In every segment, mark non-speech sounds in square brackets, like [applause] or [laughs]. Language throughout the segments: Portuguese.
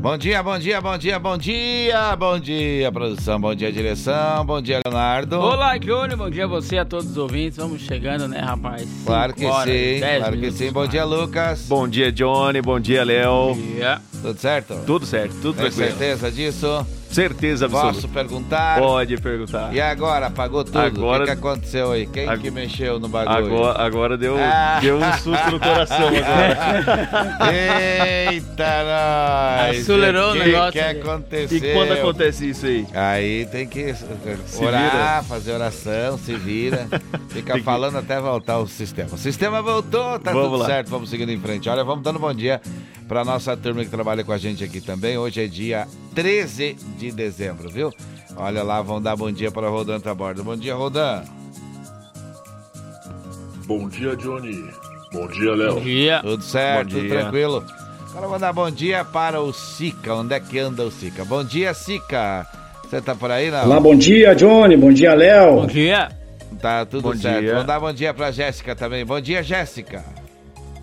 Bom dia, bom dia, bom dia, bom dia, bom dia, produção, bom dia, direção, bom dia, Leonardo. Olá, Júnior, bom dia a você, a todos os ouvintes. Vamos chegando, né, rapaz? Claro que Bora, sim, claro que sim. Bom mais. dia, Lucas. Bom dia, Johnny. Bom dia, Léo. Bom dia. Tudo certo? Tudo certo, tudo Tem tranquilo. certeza disso? Certeza absoluta. Posso perguntar? Pode perguntar. E agora, apagou tudo? Agora- O que, que aconteceu aí? Quem Ag- que mexeu no bagulho? Agora, agora deu, Ah. deu um susto no coração agora. [laughs] Eita, nós! Acelerou o que negócio que aconteceu? E quando acontece isso aí? Aí tem que Se orar, vira. fazer oração, se vira. Fica Tem que- falando até voltar o sistema. O sistema voltou, tá Vamos tudo lá. certo, vamos seguindo em frente. Olha, vamos dando bom dia pra nossa turma que trabalha com a gente aqui também. Hoje é dia 13 de dezembro, viu? Olha lá, vamos dar bom dia para Rodan Taborda. Bom dia, Rodan. Bom dia, Johnny. Bom dia, Bom Léo. dia. Tudo certo, Bom tudo dia. tranquilo. Agora vou dar bom dia para o Sica. Onde é que anda o Sica? Bom dia, Sica. Você tá por aí, não? Olá, bom dia, Johnny. Bom dia, Bom Léo. dia. Tá tudo Bom certo. dia. Vamos dar bom dia pra Jéssica também. Bom dia, Jéssica.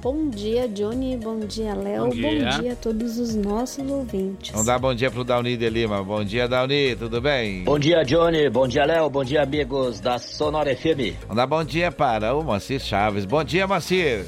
Bom dia, Johnny. Bom dia, Léo. Bom Bom dia. a todos os nossos ouvintes. Vamos dar bom dia pro Dauni de Lima. Bom dia, Dauni. Tudo bem? Bom dia, Johnny. Bom dia, Léo. Bom dia, amigos da Sonora FM. Vamos dar bom dia para o Moacir Chaves. Bom dia, Moacir.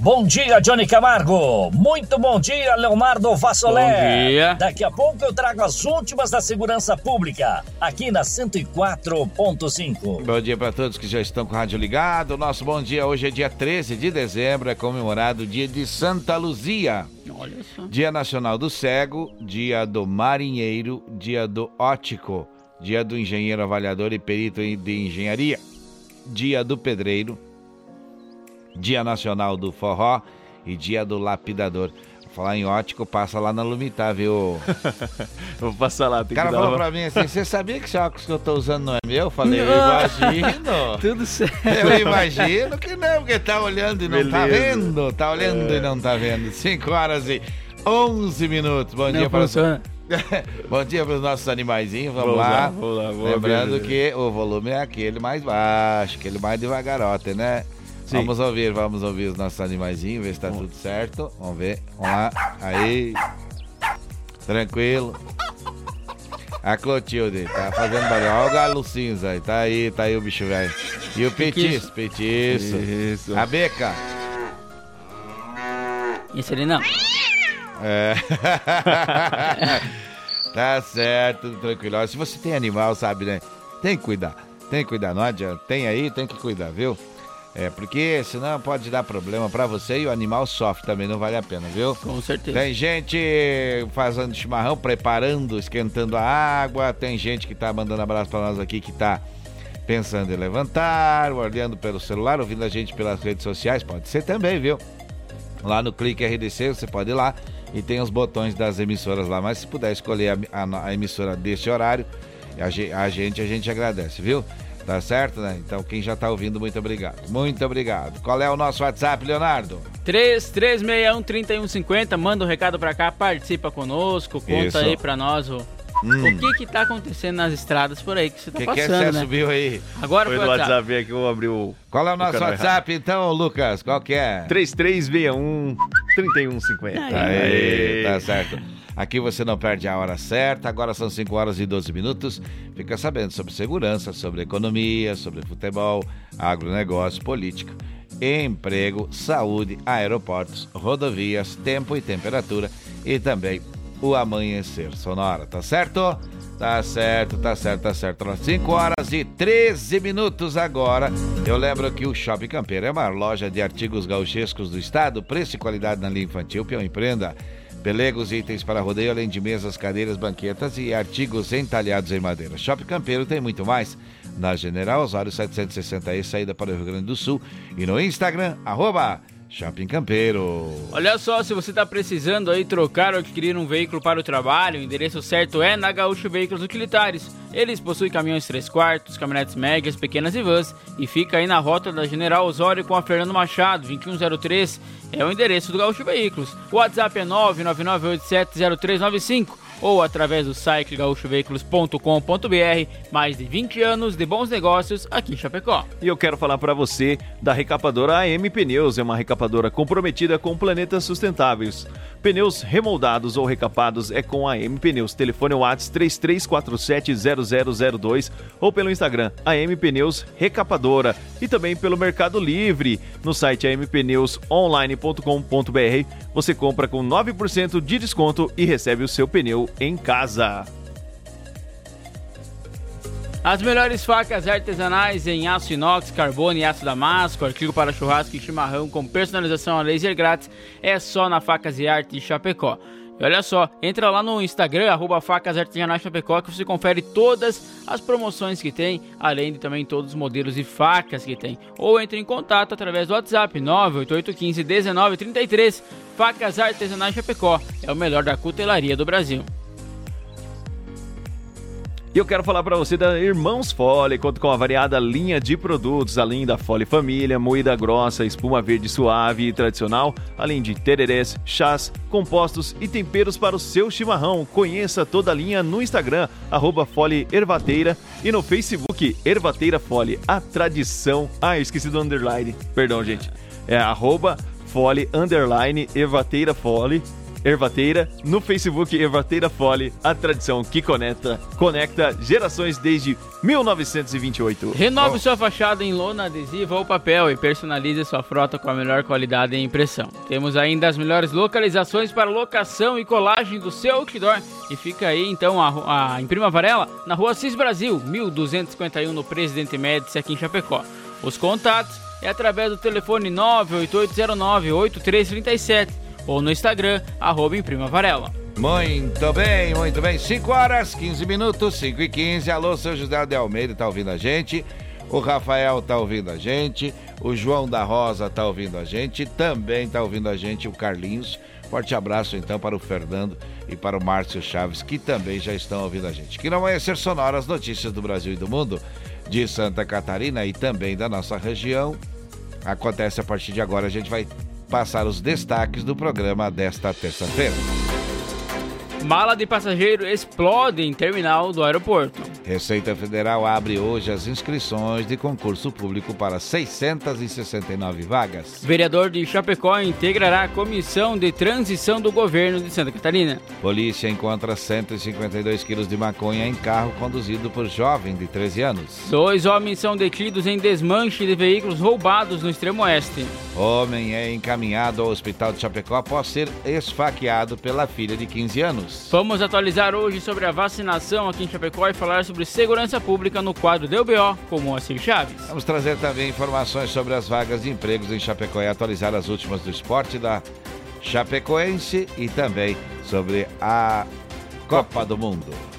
Bom dia, Johnny Camargo. Muito bom dia, Leonardo Vassolé. Bom dia. Daqui a pouco eu trago as últimas da segurança pública, aqui na 104.5. Bom dia para todos que já estão com o rádio ligado. Nosso bom dia hoje é dia 13 de dezembro, é comemorado o dia de Santa Luzia. Olha só. Dia Nacional do Cego, Dia do Marinheiro, Dia do Ótico, Dia do Engenheiro Avaliador e Perito em- de Engenharia, Dia do Pedreiro, Dia Nacional do Forró e Dia do Lapidador. Vou falar em ótico, passa lá na Lumitar, viu? [laughs] Vou passar lá, tem O cara que dar falou uma... pra mim assim, você sabia que esse óculos que eu tô usando não é meu? Eu falei, eu imagino. [laughs] Tudo certo. Eu imagino que não, porque tá olhando e não tá Beleza. vendo. Tá olhando e não tá vendo. 5 horas e 11 minutos. Bom dia Não para funciona. Bom dia para os nossos animaizinhos. Vamos, Vamos lá. lá, vamos lá, vamos Lembrando abrir. que o volume é aquele mais baixo, aquele mais devagarote, né? Sim. Vamos ouvir, vamos ouvir os nossos animaizinhos, ver se tá tudo certo. Vamos ver. Vamos lá. Aí. Tranquilo. A Clotilde tá fazendo barulho. Olha o galo cinza aí. Tá aí, tá aí o bicho velho. E o petiço, petiço. Isso. A beca. Isso ali não. É. [laughs] tá certo, tranquilo. Olha, se você tem animal, sabe, né? Tem que cuidar. Tem que cuidar, não adianta. Tem aí, tem que cuidar, viu? É, porque senão pode dar problema pra você e o animal sofre também, não vale a pena, viu? Com certeza. Tem gente fazendo chimarrão, preparando, esquentando a água. Tem gente que tá mandando abraço pra nós aqui que tá pensando em levantar, olhando pelo celular, ouvindo a gente pelas redes sociais. Pode ser também, viu? Lá no Clique RDC você pode ir lá e tem os botões das emissoras lá. Mas se puder escolher a, a- a emissora desse horário, a, a gente, a gente agradece, viu? Tá certo, né? Então quem já tá ouvindo, muito obrigado. Muito obrigado. Qual é o nosso WhatsApp, Leonardo? 3361-3150, manda um recado pra cá, participa conosco, conta Isso. aí pra nós o, o que que tá acontecendo nas estradas por aí que você tá O Hum. que, é que passando, você né? subiu aí? Agora Foi o WhatsApp. WhatsApp aqui que eu abri o... Qual é o nosso canal WhatsApp, então, Lucas? Qual que é? 3361 3150. Aê, tá certo. Aqui você não perde a hora certa. Agora são 5 horas e 12 minutos. Fica sabendo sobre segurança, sobre economia, sobre futebol, agronegócio, política, emprego, saúde, aeroportos, rodovias, tempo e temperatura e também o amanhecer sonora, tá certo? Tá certo, tá certo, tá certo. 5 horas e 13 minutos agora. Eu lembro que o Shopping Campeiro é uma loja de artigos gauchescos do estado, preço e qualidade na linha infantil, peão empreenda. Pelegos e itens para rodeio, além de mesas, cadeiras, banquetas e artigos entalhados em madeira. Shopping Campeiro tem muito mais. Na General Osório 760E, saída para o Rio Grande do Sul. E no Instagram, arroba Shopping Campeiro. Olha só, se você está precisando aí trocar ou adquirir um veículo para o trabalho, o endereço certo é na Gaúcho Veículos Utilitários. Eles possuem caminhões 3 quartos, caminhonetes médias, pequenas e vans e fica aí na rota da General Osório com a Fernando Machado, 2103. É o endereço do Gaúcho Veículos. O WhatsApp é 999870395 ou através do site gaúchoveículos.com.br. Mais de 20 anos de bons negócios aqui em Chapecó. E eu quero falar para você da recapadora AM Pneus, é uma recapadora comprometida com planetas sustentáveis. Pneus remoldados ou recapados é com a AM Pneus. Telefone WhatsApp 33470002 ou pelo Instagram AM Pneus Recapadora e também pelo Mercado Livre no site ampneusonline.com.br. Você compra com 9% de desconto e recebe o seu pneu em casa. As melhores facas artesanais em aço inox, carbono e aço damasco, artigo para churrasco e chimarrão com personalização a laser grátis, é só na Facas e Arte Chapecó. E olha só, entra lá no Instagram, arroba Facas Artesanais Chapecó, que você confere todas as promoções que tem, além de também todos os modelos de facas que tem. Ou entre em contato através do WhatsApp 98815 1933. Facas Artesanais Chapecó é o melhor da cutelaria do Brasil. E eu quero falar para você da Irmãos Fole, conta com a variada linha de produtos, além da Fole Família, moída grossa, espuma verde suave e tradicional, além de tererés, chás, compostos e temperos para o seu chimarrão. Conheça toda a linha no Instagram, arroba Fole Ervateira e no Facebook Ervateira Fole, a tradição... Ah, esqueci do underline, perdão gente. É arroba Fole, underline, Ervateira Fole Ervateira, no Facebook Ervateira Fole, a tradição que conecta, conecta gerações desde 1928. Renove sua fachada em lona adesiva ou papel e personalize sua frota com a melhor qualidade em impressão. Temos ainda as melhores localizações para locação e colagem do seu outdoor e fica aí então a, a em Prima Varela, na rua Cis Brasil, 1251 no Presidente Médici aqui em Chapecó. Os contatos é através do telefone 98809 8337 ou no Instagram, arroba Varela. Muito bem, muito bem. 5 horas, 15 minutos, 5 e 15. Alô, seu José de Almeida tá ouvindo a gente. O Rafael tá ouvindo a gente. O João da Rosa tá ouvindo a gente. Também tá ouvindo a gente o Carlinhos. Forte abraço então para o Fernando e para o Márcio Chaves, que também já estão ouvindo a gente. Que não vai ser sonora as notícias do Brasil e do mundo, de Santa Catarina e também da nossa região. Acontece a partir de agora, a gente vai passar os destaques do programa desta terça-feira. Mala de passageiro explode em terminal do aeroporto. Receita Federal abre hoje as inscrições de concurso público para 669 vagas. Vereador de Chapecó integrará a comissão de transição do governo de Santa Catarina. Polícia encontra 152 quilos de maconha em carro conduzido por jovem de 13 anos. Dois homens são detidos em desmanche de veículos roubados no extremo oeste. Homem é encaminhado ao hospital de Chapecó após ser esfaqueado pela filha de 15 anos. Vamos atualizar hoje sobre a vacinação aqui em Chapecó e falar sobre segurança pública no quadro DBO com Moacir Chaves. Vamos trazer também informações sobre as vagas de empregos em Chapecó e atualizar as últimas do esporte da Chapecoense e também sobre a Copa do Mundo.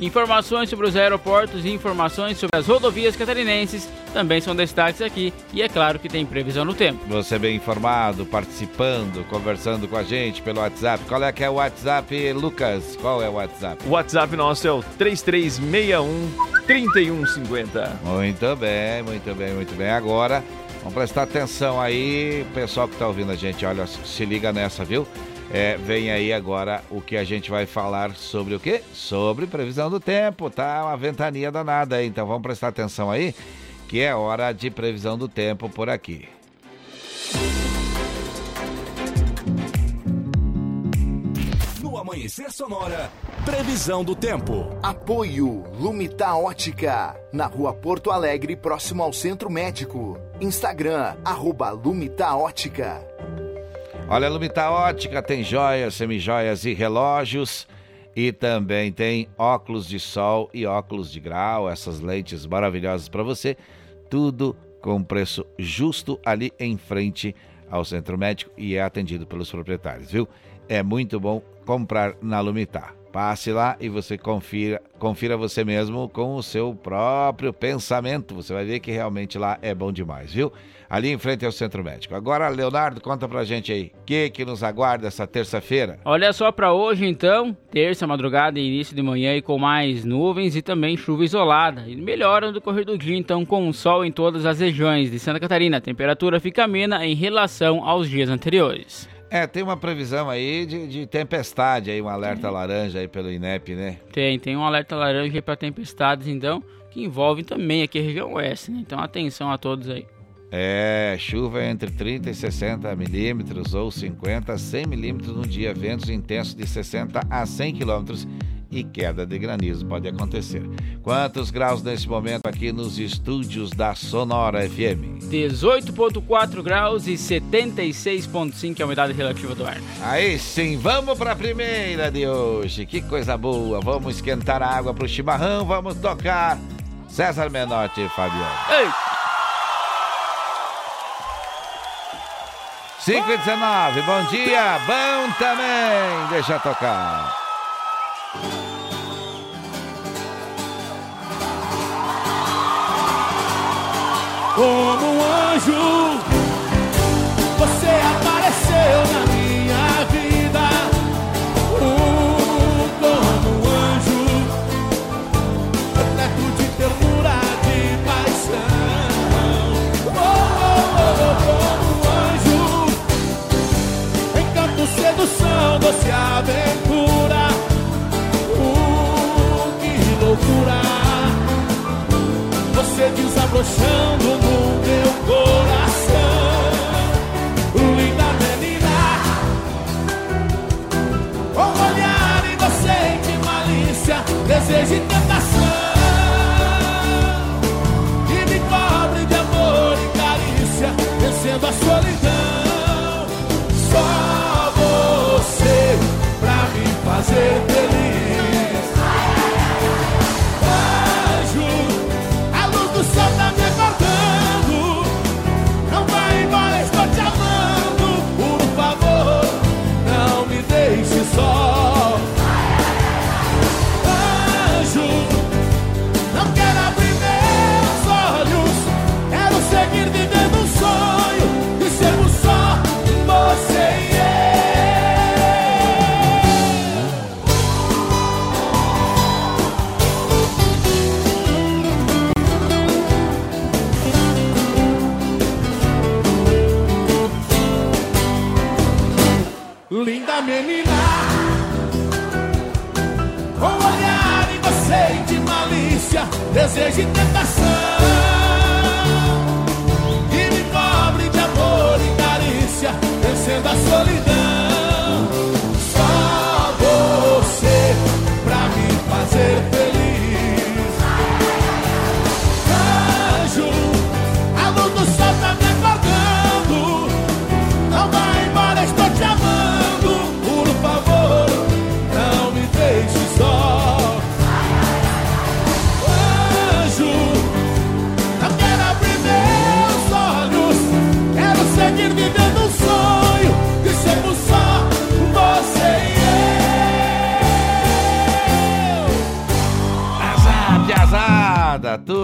Informações sobre os aeroportos e informações sobre as rodovias catarinenses também são destaques aqui e é claro que tem previsão no tempo. Você bem informado, participando, conversando com a gente pelo WhatsApp. Qual é que é o WhatsApp, Lucas? Qual é o WhatsApp? O WhatsApp nosso é o 3361 3150. Muito bem, muito bem, muito bem. Agora, vamos prestar atenção aí, pessoal que está ouvindo a gente, olha, se liga nessa, viu? É, vem aí agora o que a gente vai falar sobre o quê? Sobre previsão do tempo, tá? Uma ventania danada aí, então vamos prestar atenção aí, que é hora de previsão do tempo por aqui. No Amanhecer Sonora, previsão do tempo. Apoio Lumita Ótica, na rua Porto Alegre, próximo ao Centro Médico. Instagram, arroba Lumita Ótica. Olha, a Lumita Ótica tem joias, semijoias e relógios. E também tem óculos de sol e óculos de grau, essas lentes maravilhosas para você. Tudo com preço justo ali em frente ao centro médico e é atendido pelos proprietários, viu? É muito bom comprar na Lumitar. Passe lá e você confira, confira você mesmo com o seu próprio pensamento. Você vai ver que realmente lá é bom demais, viu? Ali em frente ao Centro Médico. Agora, Leonardo, conta pra gente aí, o que que nos aguarda essa terça-feira? Olha só para hoje então, terça, madrugada e início de manhã e com mais nuvens e também chuva isolada. E melhora no decorrer do dia então com sol em todas as regiões de Santa Catarina. A temperatura fica amena em relação aos dias anteriores. É, tem uma previsão aí de, de tempestade aí, um alerta laranja aí pelo INEP, né? Tem, tem um alerta laranja para tempestades então, que envolve também aqui a região oeste, né? Então atenção a todos aí. É, chuva entre 30 e 60 milímetros ou 50 a 100 milímetros no dia, ventos intensos de 60 a 100 quilômetros e queda de granizo pode acontecer. Quantos graus nesse momento aqui nos estúdios da Sonora FM? 18.4 graus e 76.5 é a umidade relativa do ar. Aí sim, vamos para a primeira de hoje. Que coisa boa. Vamos esquentar a água para o chimarrão, vamos tocar César Menotti e Fabiano. Ei! 5 e 19, bom dia, bom também, deixa tocar. Como um anjo, você apareceu na minha doce aventura. Uh, que loucura você desabrochando no meu coração. Linda menina, com olhar inocente, malícia, desejo e tentação. E me cobre de amor e carícia, vencendo a solidão. Me desejo e tentação. E me cobre de amor e carícia, vencendo a solidão.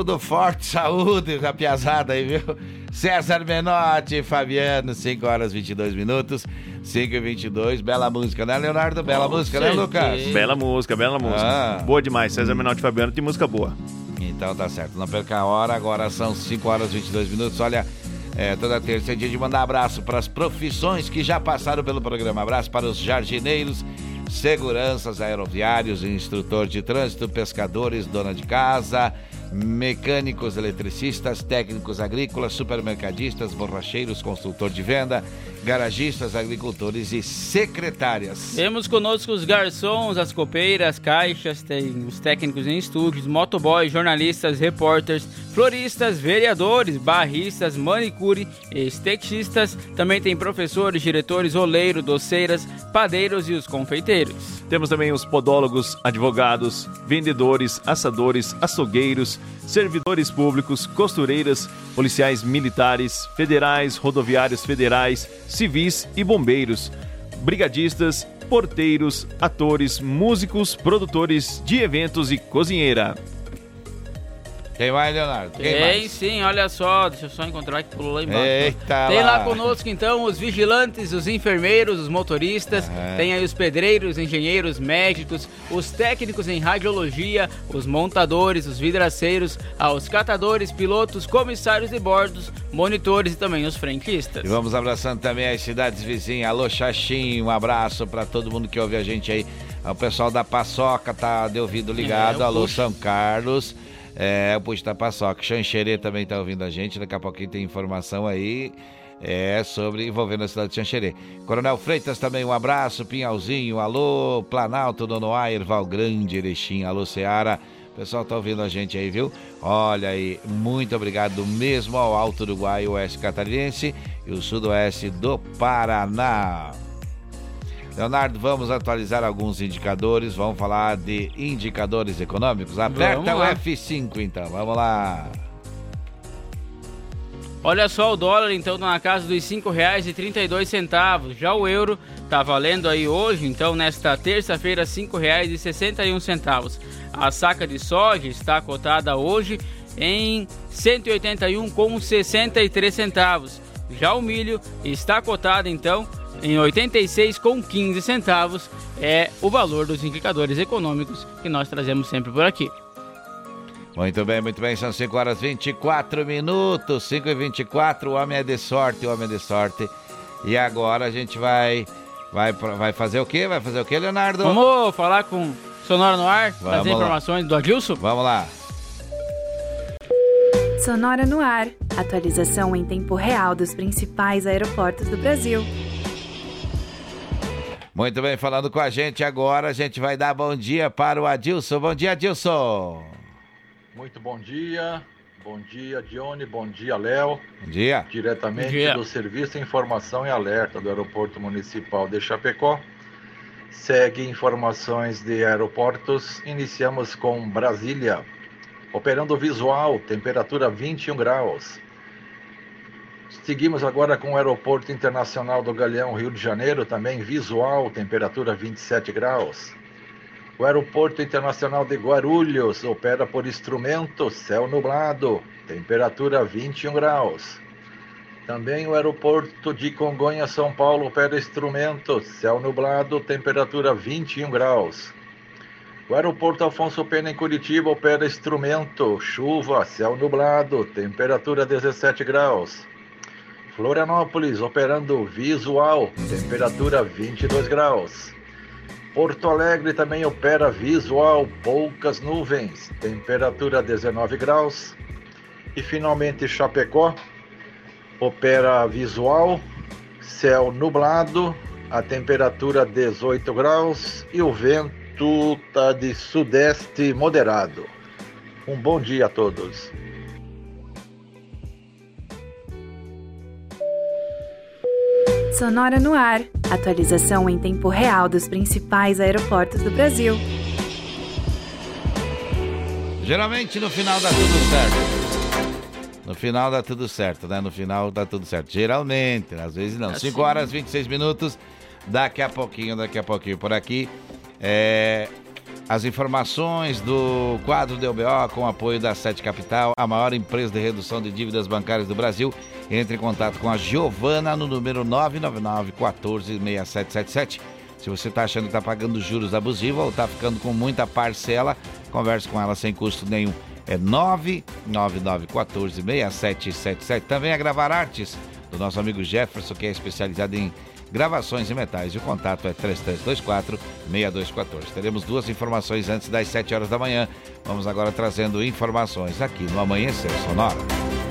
Tudo forte, saúde, a piazada aí, viu? César Menotti, Fabiano, 5 horas 22 minutos, 5 e 22, bela música, né, Leonardo? Bela Com música, né, Lucas? Bela música, bela música. Ah. Boa demais. César Menotti e Fabiano tem música boa. Então tá certo, não perca a hora, agora são 5 horas e 22 minutos. Olha, é, toda terça é dia de mandar abraço para as profissões que já passaram pelo programa. Abraço para os jardineiros, seguranças aeroviários, instrutor de trânsito, pescadores, dona de casa, mecânicos, eletricistas, técnicos agrícolas, supermercadistas, borracheiros, consultor de venda, garagistas, agricultores e secretárias. Temos conosco os garçons, as copeiras, caixas, tem os técnicos em estúdios, motoboys, jornalistas, repórteres, floristas, vereadores, barristas, manicure, estetichistas. Também tem professores, diretores, oleiro, doceiras, padeiros e os confeiteiros. Temos também os podólogos, advogados, vendedores, assadores, açougueiros, servidores públicos, costureiras, policiais militares, federais, rodoviários federais, civis e bombeiros, brigadistas porteiros, atores, músicos, produtores de eventos e cozinheira. Quem vai, Leonardo? Quem Tem mais? sim, olha só, deixa eu só encontrar que pulou lá embaixo. Eita Tem lá lá. conosco então os vigilantes, os enfermeiros, os motoristas, tem aí os pedreiros, engenheiros, médicos, os técnicos em radiologia, os montadores, os vidraceiros, os catadores, pilotos, comissários de bordos, monitores e também os frentistas. E vamos abraçando também as cidades vizinhas. Alô, Xaxim, um abraço para todo mundo que ouve a gente aí. O pessoal da Paçoca tá de ouvido ligado. É, Alô, Puxa. São Carlos. É, o Puxa Paçoca. Xanxerê também tá ouvindo a gente. Daqui a pouquinho tem informação aí. É, sobre envolvendo a cidade de Xanxerê. Coronel Freitas também, um abraço. Pinhalzinho, alô, Planalto, Donoá, Erval Grande, Erechim, alô, Seara. O pessoal tá ouvindo a gente aí, viu? Olha aí, muito obrigado mesmo ao Alto Uruguai, Oeste Catarinense e o Sudoeste do Paraná. Leonardo, vamos atualizar alguns indicadores, vamos falar de indicadores econômicos. Aperta o lá. F5 então, vamos lá. Olha só, o dólar então na casa dos R$ 5,32. Já o euro tá valendo aí hoje, então nesta terça-feira, R$ 5,61. A saca de soja está cotada hoje em R$ 181,63 centavos. Já o milho está cotado então em R$ 86,15 centavos. É o valor dos indicadores econômicos que nós trazemos sempre por aqui. Muito bem, muito bem, são 5 horas 24 minutos, 5 e 24, o homem é de sorte, o homem é de sorte. E agora a gente vai, vai, vai fazer o quê? Vai fazer o quê, Leonardo? Vamos falar com Sonora no ar, Vamos trazer lá. informações do Adilson? Vamos lá. Sonora no ar. Atualização em tempo real dos principais aeroportos do Brasil. Muito bem, falando com a gente agora, a gente vai dar bom dia para o Adilson. Bom dia, Adilson. Muito bom dia. Bom dia, Dione. Bom dia, Léo. Bom dia. Diretamente Bom dia. do Serviço de Informação e Alerta do Aeroporto Municipal de Chapecó. Segue informações de aeroportos. Iniciamos com Brasília. Operando visual, temperatura 21 graus. Seguimos agora com o Aeroporto Internacional do Galeão, Rio de Janeiro, também visual, temperatura 27 graus. O Aeroporto Internacional de Guarulhos opera por instrumento, céu nublado, temperatura 21 graus. Também o Aeroporto de Congonhas, São Paulo, opera instrumento, céu nublado, temperatura 21 graus. O Aeroporto Afonso Pena, em Curitiba, opera instrumento, chuva, céu nublado, temperatura 17 graus. Florianópolis, operando visual, temperatura 22 graus. Porto Alegre também opera visual, poucas nuvens, temperatura 19 graus. E finalmente Chapecó opera visual, céu nublado, a temperatura 18 graus e o vento tá de sudeste moderado. Um bom dia a todos. Sonora no ar. Atualização em tempo real dos principais aeroportos do Brasil. Geralmente no final dá tudo certo. No final dá tudo certo, né? No final dá tudo certo. Geralmente, às vezes não. Assim. 5 horas e 26 minutos. Daqui a pouquinho, daqui a pouquinho por aqui. É, as informações do quadro DBO com apoio da Sete Capital, a maior empresa de redução de dívidas bancárias do Brasil. Entre em contato com a Giovana no número 999 14 6777. Se você está achando que está pagando juros abusivos ou está ficando com muita parcela, converse com ela sem custo nenhum. É 999 14 6777. Também a Gravar Artes, do nosso amigo Jefferson, que é especializado em gravações em metais. E o contato é 3324 6214. Teremos duas informações antes das 7 horas da manhã. Vamos agora trazendo informações aqui no Amanhecer Sonora.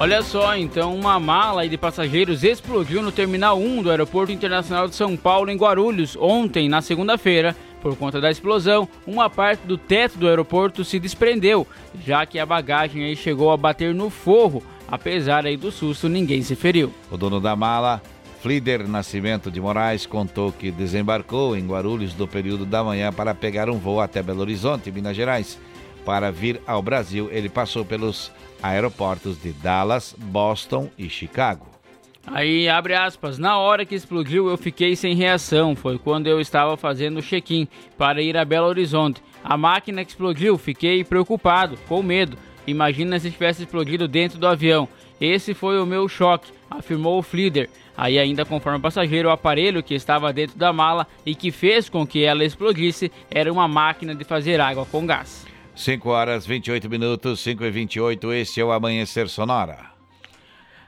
Olha só, então, uma mala de passageiros explodiu no Terminal 1 do Aeroporto Internacional de São Paulo, em Guarulhos, ontem, na segunda-feira. Por conta da explosão, uma parte do teto do aeroporto se desprendeu, já que a bagagem aí chegou a bater no forro. Apesar aí do susto, ninguém se feriu. O dono da mala, Flider Nascimento de Moraes, contou que desembarcou em Guarulhos no período da manhã para pegar um voo até Belo Horizonte, Minas Gerais. Para vir ao Brasil, ele passou pelos aeroportos de Dallas, Boston e Chicago. Aí, abre aspas, na hora que explodiu eu fiquei sem reação. Foi quando eu estava fazendo o check-in para ir a Belo Horizonte. A máquina que explodiu, fiquei preocupado, com medo. Imagina se tivesse explodido dentro do avião. Esse foi o meu choque, afirmou o Flieder. Aí, ainda conforme o passageiro, o aparelho que estava dentro da mala e que fez com que ela explodisse era uma máquina de fazer água com gás. 5 horas 28 minutos, 5 e 28, este é o Amanhecer Sonora.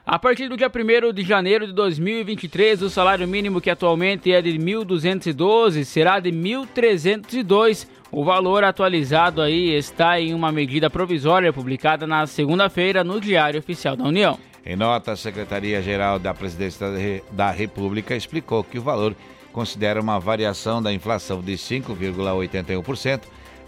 A partir do dia 1 de janeiro de 2023, o salário mínimo que atualmente é de 1.212 será de 1.302. O valor atualizado aí está em uma medida provisória publicada na segunda-feira no Diário Oficial da União. Em nota, a Secretaria-Geral da Presidência da República explicou que o valor considera uma variação da inflação de 5,81%,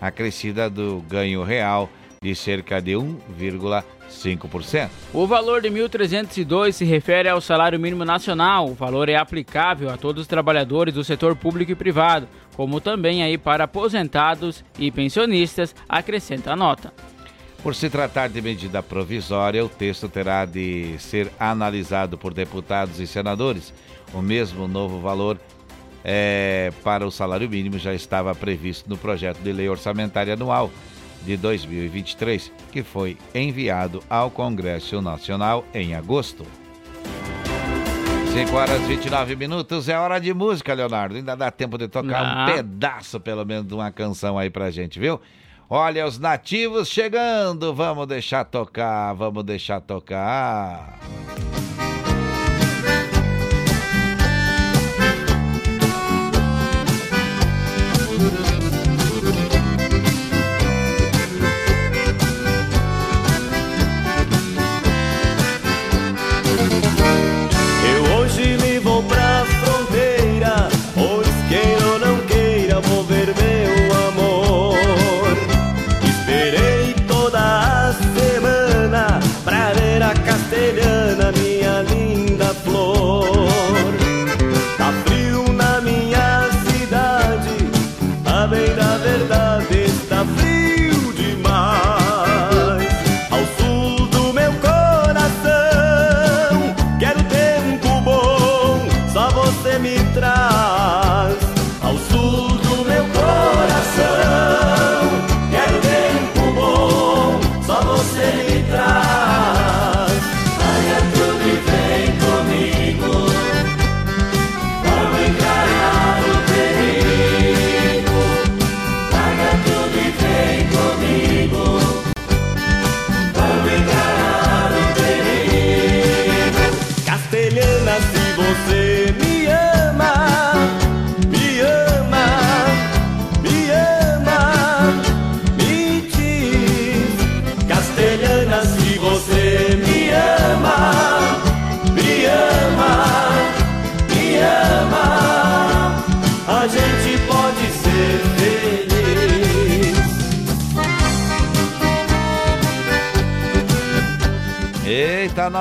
acrescida do ganho real de cerca de 1,5%. O valor de 1.302 se refere ao salário mínimo nacional. O valor é aplicável a todos os trabalhadores do setor público e privado, como também aí para aposentados e pensionistas, acrescenta a nota. Por se tratar de medida provisória, o texto terá de ser analisado por deputados e senadores. O mesmo novo valor é, para o salário mínimo já estava previsto no projeto de lei orçamentária anual de 2023, que foi enviado ao Congresso Nacional em agosto. 5 horas e 29 minutos, é hora de música, Leonardo. Ainda dá tempo de tocar Não. um pedaço, pelo menos, de uma canção aí pra gente, viu? Olha, os nativos chegando, vamos deixar tocar, vamos deixar tocar.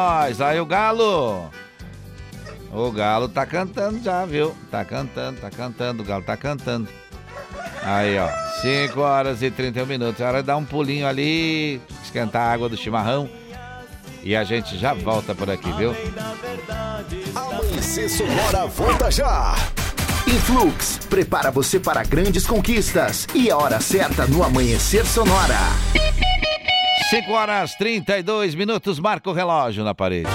Nós! Aí o Galo! O Galo tá cantando já, viu? Tá cantando, tá cantando, o Galo tá cantando. Aí, ó, 5 horas e 31 minutos. É hora de dar um pulinho ali, esquentar a água do chimarrão. E a gente já volta por aqui, viu? Amanhecer Sonora volta já. Influx prepara você para grandes conquistas e a hora certa no Amanhecer Sonora. 5 horas 32 minutos, marca o relógio na parede.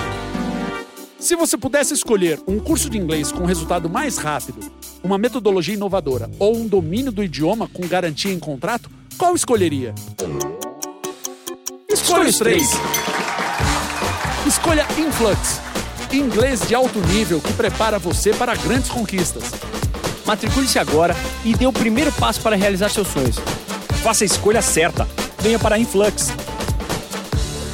Se você pudesse escolher um curso de inglês com resultado mais rápido, uma metodologia inovadora ou um domínio do idioma com garantia em contrato, qual escolheria? Escolha os três. Escolha Influx, inglês de alto nível que prepara você para grandes conquistas. Matricule-se agora e dê o primeiro passo para realizar seus sonhos. Faça a escolha certa. Venha para a Influx.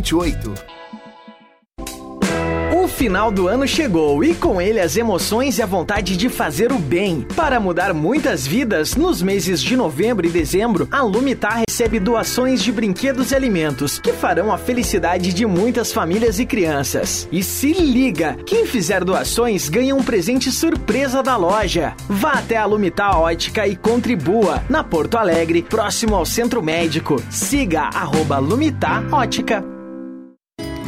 1928. O final do ano chegou e com ele as emoções e a vontade de fazer o bem. Para mudar muitas vidas, nos meses de novembro e dezembro, a Lumitar recebe doações de brinquedos e alimentos que farão a felicidade de muitas famílias e crianças. E se liga, quem fizer doações ganha um presente surpresa da loja. Vá até a Lumitar Ótica e contribua na Porto Alegre, próximo ao Centro Médico. Siga arroba Ótica.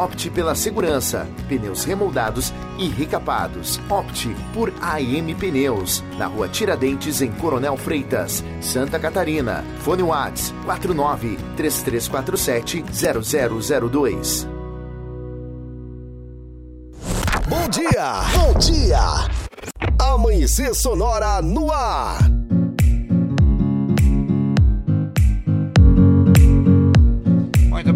Opte pela segurança, pneus remoldados e recapados. Opte por AM Pneus, na rua Tiradentes, em Coronel Freitas, Santa Catarina. Fone Whats 49 3347 0002. Bom dia! Bom dia! Amanhecer Sonora no ar!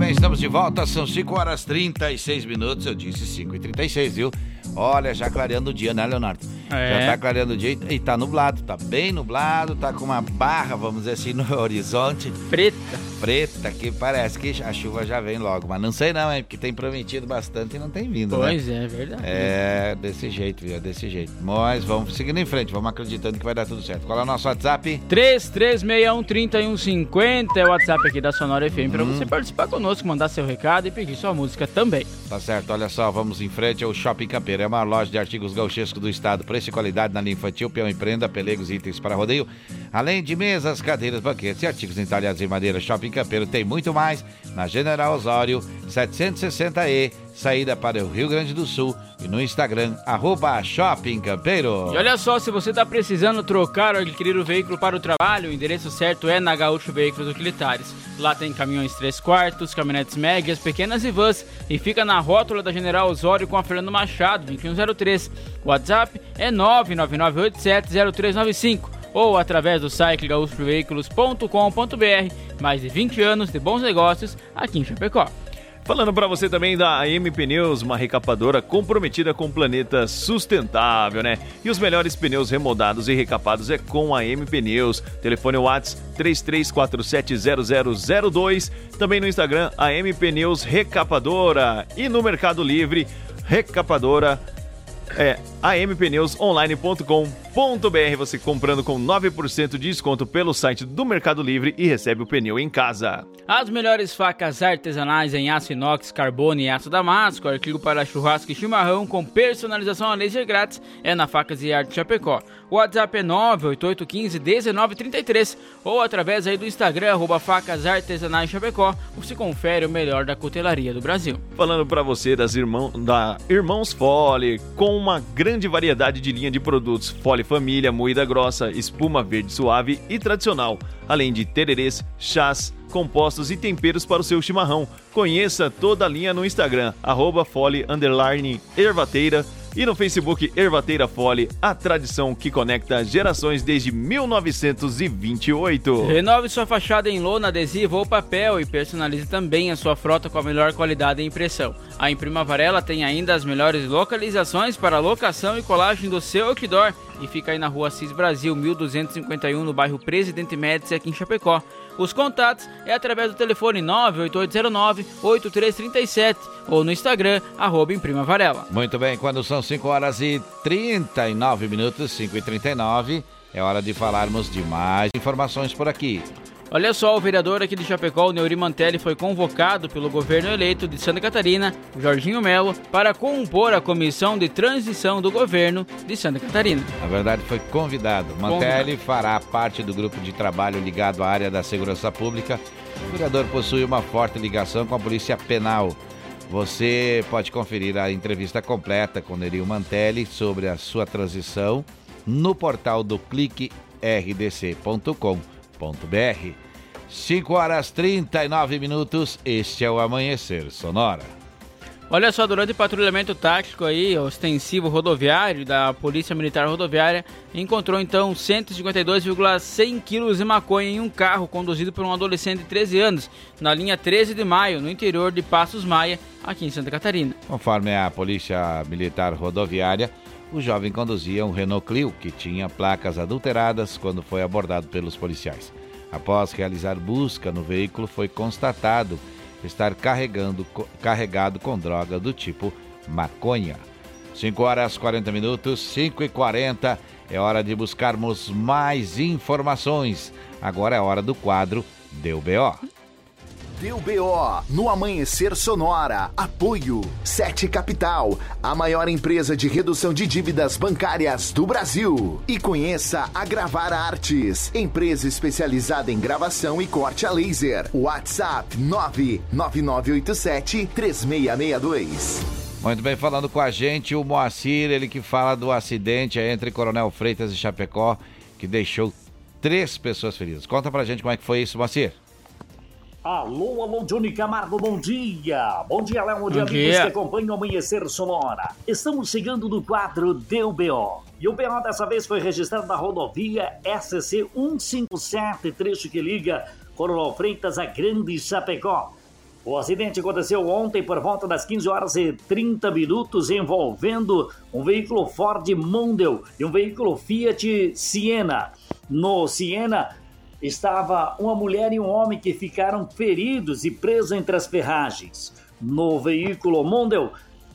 Bem, estamos de volta, são 5 horas 36 minutos, eu disse 5 e 36, viu? Olha, já clareando o dia, né, Leonardo? É. Já tá clareando o dia e tá nublado, tá bem nublado, tá com uma barra, vamos dizer assim, [laughs] no horizonte. Preta. Preta, que parece que a chuva já vem logo, mas não sei não, hein, porque tem prometido bastante e não tem vindo, Pois né? é, verdade. É, desse jeito, viu? É desse jeito. Mas vamos seguindo em frente, vamos acreditando que vai dar tudo certo. Qual é o nosso WhatsApp? 3361-3150 é o WhatsApp aqui da Sonora FM para Hum. você participar conosco, mandar seu recado e pedir sua música também. Tá certo, olha só, vamos em frente ao Shopping Campeiro. É a maior loja de artigos gauchescos do estado. Preço e qualidade na linha infantil, peão e prenda, pelegos e itens para rodeio. Além de mesas, cadeiras, banquetes e artigos entalhados em madeira. Shopping Campeiro tem muito mais na General Osório 760E, saída para o Rio Grande do Sul. E no Instagram, arroba Shopping Campeiro. E olha só, se você está precisando trocar ou adquirir o veículo para o trabalho, o endereço certo é na Gaúcho Veículos Utilitários. Lá tem caminhões 3 quartos, caminhonetes médias, pequenas e vans e fica na rótula da General Osório com a Fernando Machado, 2103. O WhatsApp é 999870395 ou através do site gaúchoveículos.com.br. Mais de 20 anos de bons negócios aqui em Chapecó. Falando para você também da AM Pneus, uma recapadora comprometida com o planeta sustentável, né? E os melhores pneus remoldados e recapados é com a AM Pneus. Telefone Whats 33470002. Também no Instagram, AM Pneus Recapadora. E no Mercado Livre, recapadora é ampneusonline.com. Você comprando com 9% de desconto pelo site do Mercado Livre e recebe o pneu em casa. As melhores facas artesanais em aço inox, carbono e aço damasco, artigo para churrasco e chimarrão com personalização a laser grátis é na Facas e Arte Chapecó. O WhatsApp é 988151933 ou através aí do Instagram, arroba facas artesanais Chapecó, você confere o melhor da cutelaria do Brasil. Falando para você das irmão, da Irmãos Fole, com uma grande variedade de linha de produtos Fole Família, moída grossa, espuma verde suave e tradicional, além de tererês, chás, compostos e temperos para o seu chimarrão. Conheça toda a linha no Instagram, arroba fole, ervateira, e no Facebook Ervateira Fole, a tradição que conecta gerações desde 1928. Renove sua fachada em lona, adesivo ou papel e personalize também a sua frota com a melhor qualidade e impressão. A Imprima Varela tem ainda as melhores localizações para locação e colagem do seu outdoor e fica aí na rua Cis Brasil 1251 no bairro Presidente Médici aqui em Chapecó. Os contatos é através do telefone 98809-8337 ou no Instagram, arroba Imprima Varela. Muito bem, quando são 5 horas e 39 minutos, 5 e 39, é hora de falarmos de mais informações por aqui. Olha só, o vereador aqui de Chapecó, o Neuri Mantelli, foi convocado pelo governo eleito de Santa Catarina, Jorginho Melo, para compor a comissão de transição do governo de Santa Catarina. Na verdade, foi convidado. Mantelli fará parte do grupo de trabalho ligado à área da segurança pública. O vereador possui uma forte ligação com a Polícia Penal. Você pode conferir a entrevista completa com Nerio Mantelli sobre a sua transição no portal do cliquerdc.com.br. 5 horas 39 minutos, este é o Amanhecer Sonora. Olha só, durante o patrulhamento tático aí, ostensivo rodoviário da Polícia Militar Rodoviária, encontrou então 152,100 quilos de maconha em um carro conduzido por um adolescente de 13 anos, na linha 13 de maio, no interior de Passos Maia, aqui em Santa Catarina. Conforme a Polícia Militar Rodoviária, o jovem conduzia um Renault Clio que tinha placas adulteradas quando foi abordado pelos policiais. Após realizar busca no veículo, foi constatado estar carregando, carregado com droga do tipo maconha. 5 horas 40 minutos, 5 e 40 é hora de buscarmos mais informações. Agora é hora do quadro Deu BO. Deu BO no Amanhecer Sonora. Apoio Sete Capital, a maior empresa de redução de dívidas bancárias do Brasil. E conheça a Gravar Artes, empresa especializada em gravação e corte a laser. WhatsApp 99987 3662. Muito bem, falando com a gente, o Moacir, ele que fala do acidente entre Coronel Freitas e Chapecó, que deixou três pessoas feridas. Conta pra gente como é que foi isso, Moacir. Alô, alô, Johnny Camargo, bom dia! Bom dia, Léo, bom dia, Bom amigos dia. que acompanham o Amanhecer Sonora. Estamos chegando no quadro Deu BO. E o BO dessa vez foi registrado na rodovia SC 157, trecho que liga Coronel Freitas a Grande Chapecó. O acidente aconteceu ontem por volta das 15 horas e 30 minutos, envolvendo um veículo Ford Mondeo e um veículo Fiat Siena. No Siena, estava uma mulher e um homem que ficaram feridos e presos entre as ferragens. No veículo Mondel,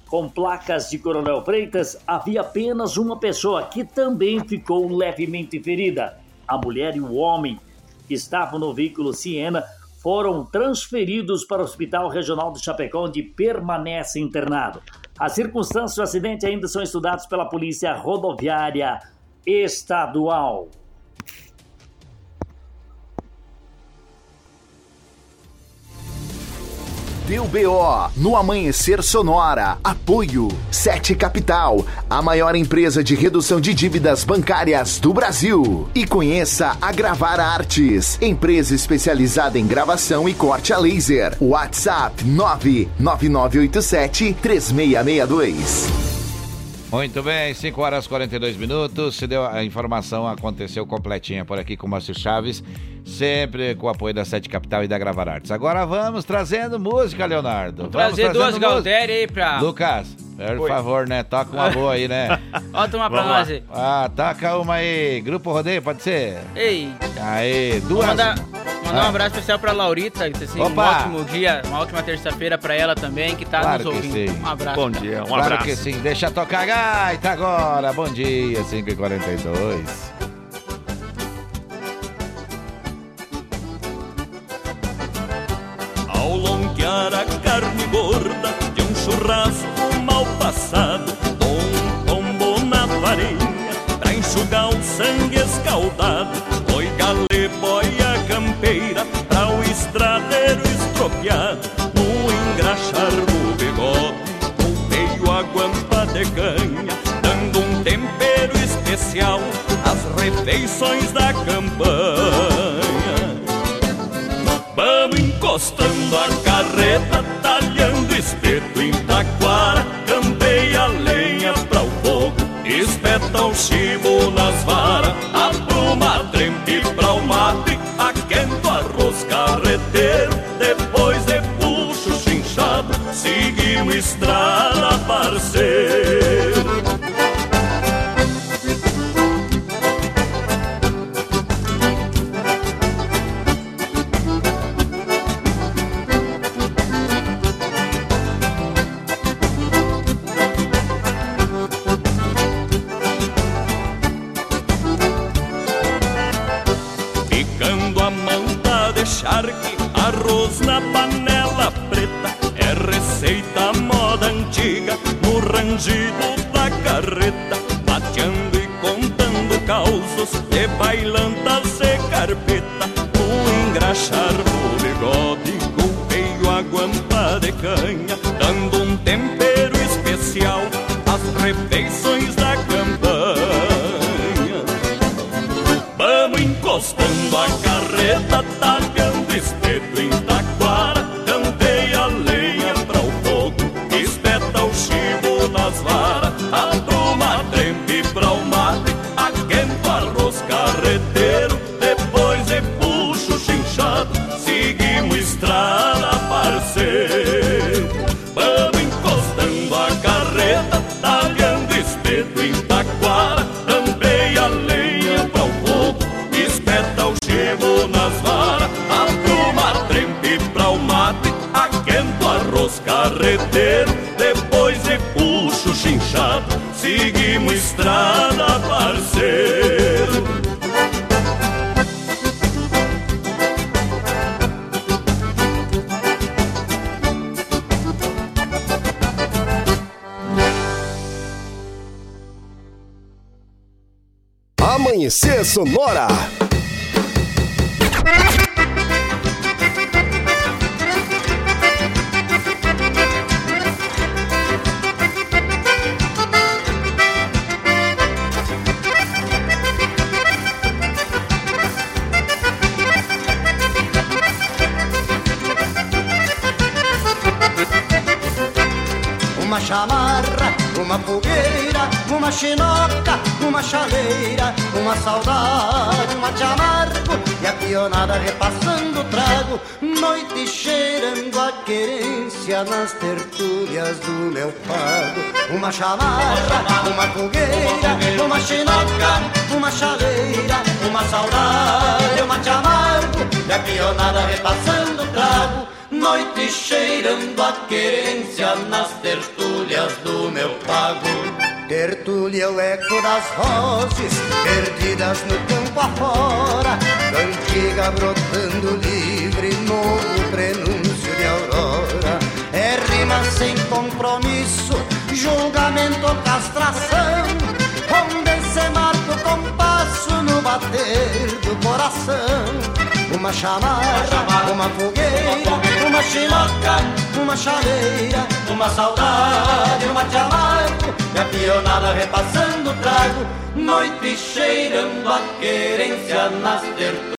com placas de Coronel Freitas, havia apenas uma pessoa que também ficou levemente ferida. A mulher e o homem que estavam no veículo Siena foram transferidos para o Hospital Regional de Chapecó, onde permanece internado. As circunstâncias do acidente ainda são estudadas pela Polícia Rodoviária Estadual. Deu BO no Amanhecer Sonora. Apoio Sete Capital, a maior empresa de redução de dívidas bancárias do Brasil. E conheça a Gravar Artes, empresa especializada em gravação e corte a laser. WhatsApp 99987 3662. Muito bem, 5 horas e 42 minutos. Se deu a informação, aconteceu completinha por aqui com o Márcio Chaves, sempre com o apoio da Sete Capital e da Gravar Artes. Agora vamos trazendo música, Leonardo. Vamos trazer duas Galdéria aí pra. Lucas, por Oi. favor, né? Toca uma boa aí, né? [laughs] Bota uma pra nós aí. Ah, toca uma aí. Grupo Rodeio, pode ser? Ei. Aí, duas. Mandar, ah. um abraço especial pra Laurita, que tá assim, Opa. um ótimo dia, uma ótima terça-feira pra ela também, que tá claro nos ouvindo. Um abraço. Bom dia, um claro abraço. Claro que sim. Deixa tocar a gaita agora. Bom dia, 5h42. saborear a carne gorda de um churrasco mal passado. Dou um tombo na farinha pra enxugar o sangue escaldado. Boi galê, boia campeira pra o estradeiro estropiado. No engraxar do bigode, meio a guampa de canha, dando um tempero especial às refeições da campanha. Encostando a carreta, talhando espeto em taquara Campeia a lenha pra o fogo, espeta o chivo nas varas pluma trempe pra o mate, aquento arroz carreteiro Depois de puxo chinchado, seguimos estrada parceiro. leonada repassando trago, noite cheirando a querência nas tertulias.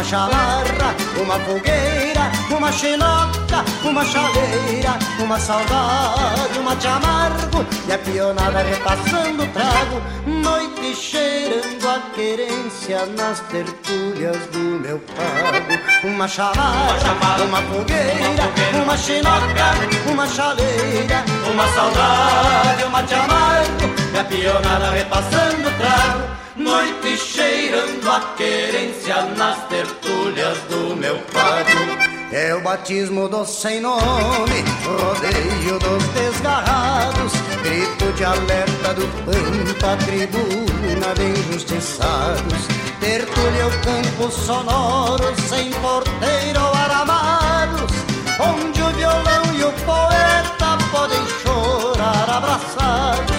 uma chamarra, uma fogueira, uma xiloca, uma chaleira, uma saudade, um mate amargo e a pionada repassando o trago, noite cheirando a querência nas tertúlias do meu pago. Uma chamarra, uma fogueira, uma xiloca, uma chaleira, uma saudade, um mate amargo e a pionada repassando o trago noite cheirando a querência nas tertúlias do meu pago. É o batismo do sem nome, rodeio dos desgarrados, grito de alerta do pampa, tribuna de injustiçados, tertúlia o campo sonoro, sem porteiro ou aramados, onde o violão e o poeta podem chorar abraçados.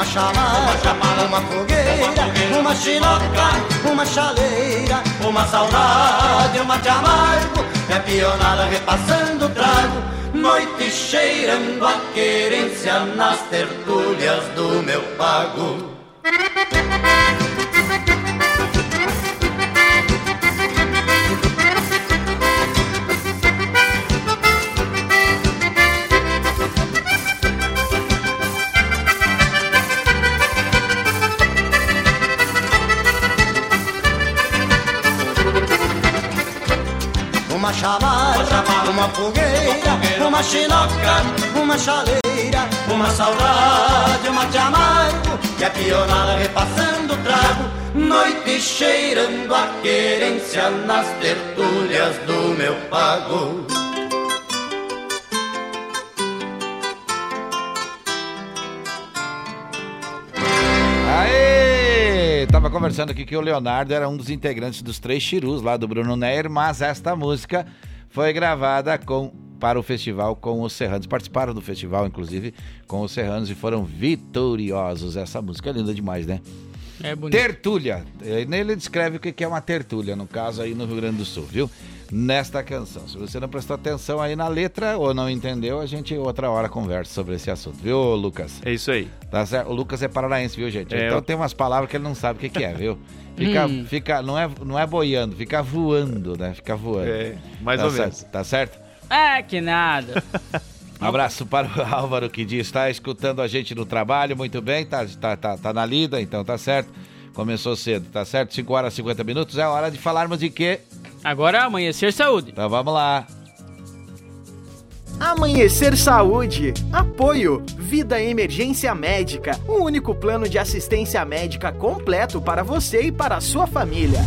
Uma chamada, uma fogueira, uma chinoca, uma chaleira, uma saudade, uma de amargo, é pionada repassando trago, noite cheirando a querência nas tertúlias do meu pago. Uma chamada, uma fogueira, uma chinoca, uma chaleira, uma saudade, uma de amargo, e a pionada repassando o trago, noite cheirando a querência nas tertúlias do meu pago. Conversando aqui que o Leonardo era um dos integrantes dos Três Chirus lá do Bruno Neir, mas esta música foi gravada com para o festival com os Serranos. Participaram do festival, inclusive, com os Serranos e foram vitoriosos. Essa música é linda demais, né? É bonito. Tertúlia. Eh, Nele descreve o que que é uma tertúlia, no caso aí no Rio Grande do Sul, viu? Nesta canção. Se você não prestou atenção aí na letra ou não entendeu, a gente outra hora conversa sobre esse assunto, viu, Lucas? É isso aí. Tá certo? O Lucas é paranaense, viu, gente? É, então eu- tem umas palavras que ele não sabe o que, que é, viu? Fica, Hum. fica, não é, não é boiando, fica voando, né? Fica voando. É, mais Tá ou certo, menos. Tá certo? É que nada. Um abraço para o Álvaro que diz, está escutando a gente no trabalho, muito bem, tá, tá, tá, tá na lida, então tá certo. Começou cedo, tá certo? 5 horas e 50 minutos, é hora de falarmos de quê? Agora é amanhecer saúde. Então vamos lá. Amanhecer Saúde. Apoio. Vida Emergência Médica. O único plano de assistência médica completo para você e para a sua família.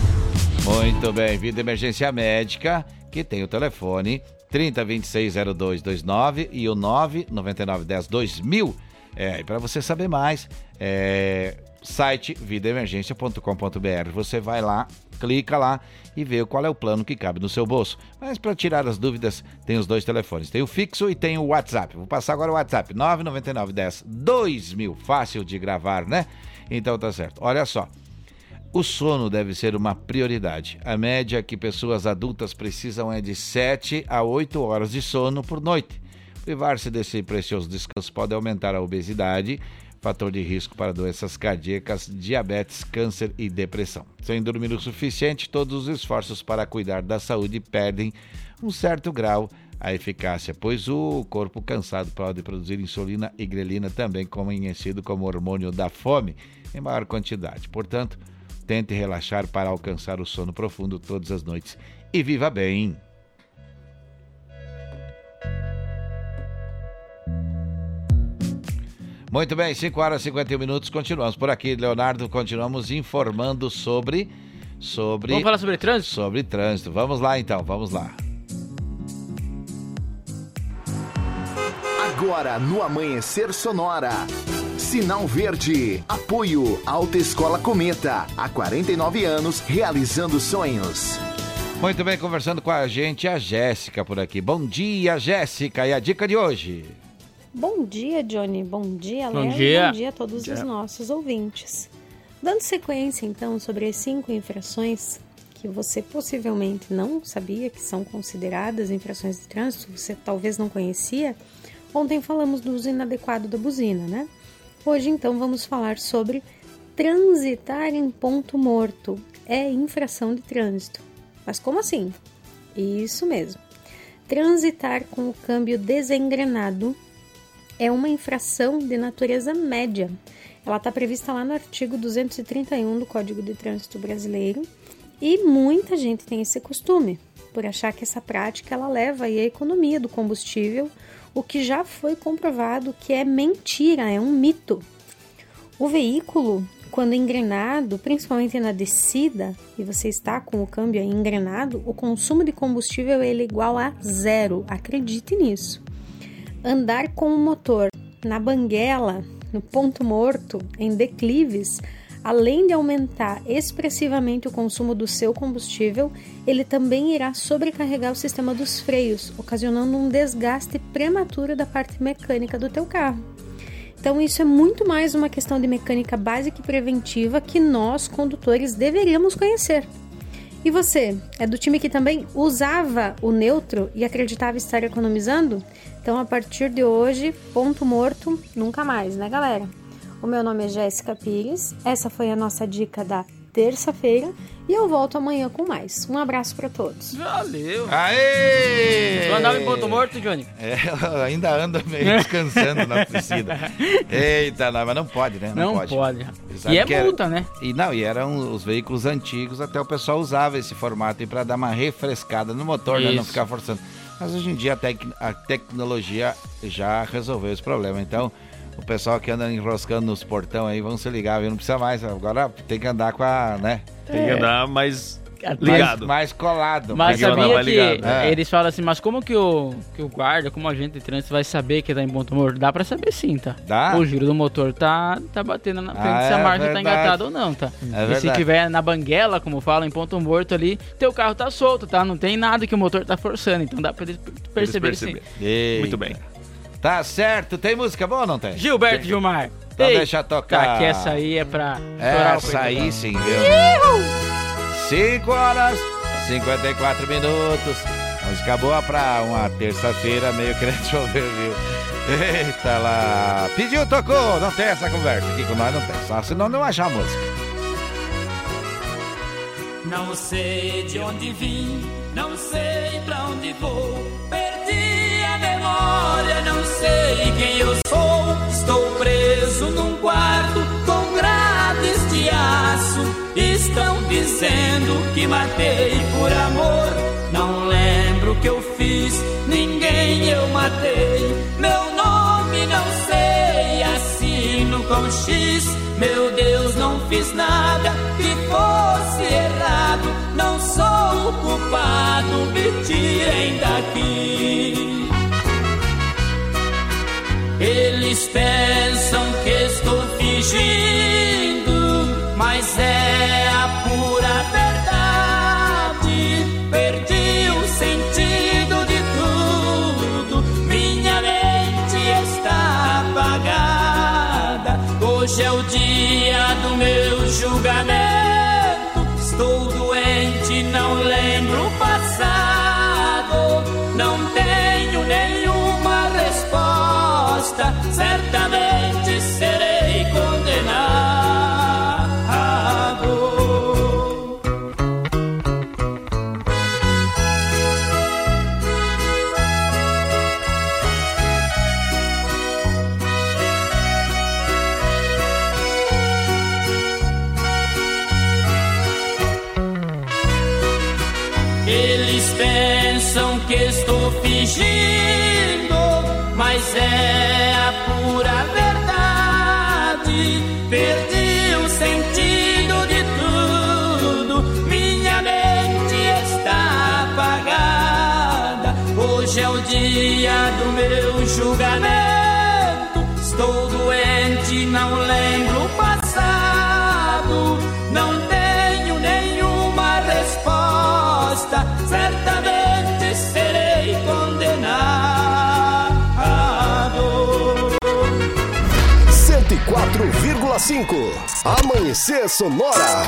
Muito bem, Vida Emergência Médica, que tem o telefone 30260229 e o 999102000. É, e para você saber mais, é site vidaemergência.com.br. Você vai lá, clica lá e vê qual é o plano que cabe no seu bolso. Mas para tirar as dúvidas, tem os dois telefones. Tem o fixo e tem o WhatsApp. Vou passar agora o WhatsApp, 999102000. Fácil de gravar, né? Então tá certo. Olha só. O sono deve ser uma prioridade. A média que pessoas adultas precisam é de 7 a 8 horas de sono por noite. Privar-se desse precioso descanso pode aumentar a obesidade, fator de risco para doenças cardíacas, diabetes, câncer e depressão. Sem dormir o suficiente, todos os esforços para cuidar da saúde perdem um certo grau a eficácia, pois o corpo cansado pode produzir insulina e grelina, também conhecido como hormônio da fome, em maior quantidade. Portanto, tente relaxar para alcançar o sono profundo todas as noites e viva bem. Muito bem, 5 horas e 51 minutos, continuamos por aqui, Leonardo, continuamos informando sobre sobre Vamos falar sobre trânsito? Sobre trânsito. Vamos lá então, vamos lá. Agora no Amanhecer Sonora. Sinal Verde. Apoio Alta Escola Cometa. Há 49 anos realizando sonhos. Muito bem, conversando com a gente, a Jéssica por aqui. Bom dia, Jéssica. E a dica de hoje? Bom dia, Johnny. Bom dia, Bom Léo. e dia. Bom dia a todos Dia. os nossos ouvintes. Dando sequência, então, sobre as cinco infrações que você possivelmente não sabia que são consideradas infrações de trânsito, você talvez não conhecia. Ontem falamos do uso inadequado da buzina, né? Hoje, então, vamos falar sobre transitar em ponto morto. É infração de trânsito. Mas como assim? Isso mesmo. transitar com o câmbio desengrenado é uma infração de natureza média. Ela está prevista lá no artigo 231 do Código de Trânsito Brasileiro e muita gente tem esse costume por achar que essa prática ela leva aí economia do combustível, o que já foi comprovado que é mentira, é um mito. O veículo, quando engrenado, principalmente na descida, e você está com o câmbio engrenado, o consumo de combustível ele é igual a zero. Acredite nisso. Andar com o motor na banguela, no ponto morto, em declives, além de aumentar expressivamente o consumo do seu combustível, ele também irá sobrecarregar o sistema dos freios, ocasionando um desgaste prematuro da parte mecânica do teu carro. Então isso é muito mais uma questão de mecânica básica e preventiva que nós condutores deveríamos conhecer. E você, é do time que também usava o neutro e acreditava estar economizando? Então a partir de hoje, ponto morto, nunca mais, né, galera? O meu nome é Jéssica Pires. Essa foi a nossa dica da terça-feira e eu volto amanhã com mais. Um abraço para todos. Valeu. Aê! Tu andava em ponto morto, Johnny? É, ela ainda anda meio [laughs] descansando na piscina. Eita, não, mas não pode, né? Não pode. Você sabe E é que era- multa, né? E não, e eram os veículos antigos, até o pessoal usava esse formato para dar uma refrescada no motor, né? Não ficar forçando. Mas hoje em dia a, tec- a tecnologia já resolveu esse problema. Então, o pessoal que anda enroscando nos portão aí, vão se ligar, viu? Não precisa mais. Agora tem que andar com a, né? Tem que É. andar mais Mais, ligado. mais colado. Mas sabia mais que ligado. É. eles falam assim, mas como que o, que o guarda, como agente de trânsito vai saber que tá em ponto morto? Dá pra saber sim, tá? Dá? O giro do motor tá, tá batendo na frente Ah, se a é marcha tá engatada ou não, tá? É e se verdade. tiver na banguela, como falam, em ponto morto ali, teu carro tá solto, tá? Não tem nada que o motor tá forçando, então dá pra eles perceber sim. Eita. Muito bem. Tá certo. Tem música boa ou não tem? Gilberto Gilmar. Então Ei, deixa tocar. Tá, que essa aí é pra Essa aí sim, viu? 5 horas 54 minutos. Música boa pra uma terça-feira, meio [laughs] querendo chover, viu? Eita lá. Pediu, tocou. Não tem essa conversa aqui com nós, não tem. Só senão não achar a música. Não sei de onde vim, não sei pra onde vou. Perdi a memória, não sei quem eu sou. Dizendo que matei por amor. Não lembro o que eu fiz, ninguém eu matei. Meu nome não sei, assino com X. Meu Deus, não fiz nada que fosse errado. Não sou o culpado, me tirem daqui. Eles pensam que estou fingindo, mas é julgamento. Estou doente, não lembro o passado. Não tenho nenhuma resposta. Certamente serei condenado. 104,5. Amanhecer Sonora.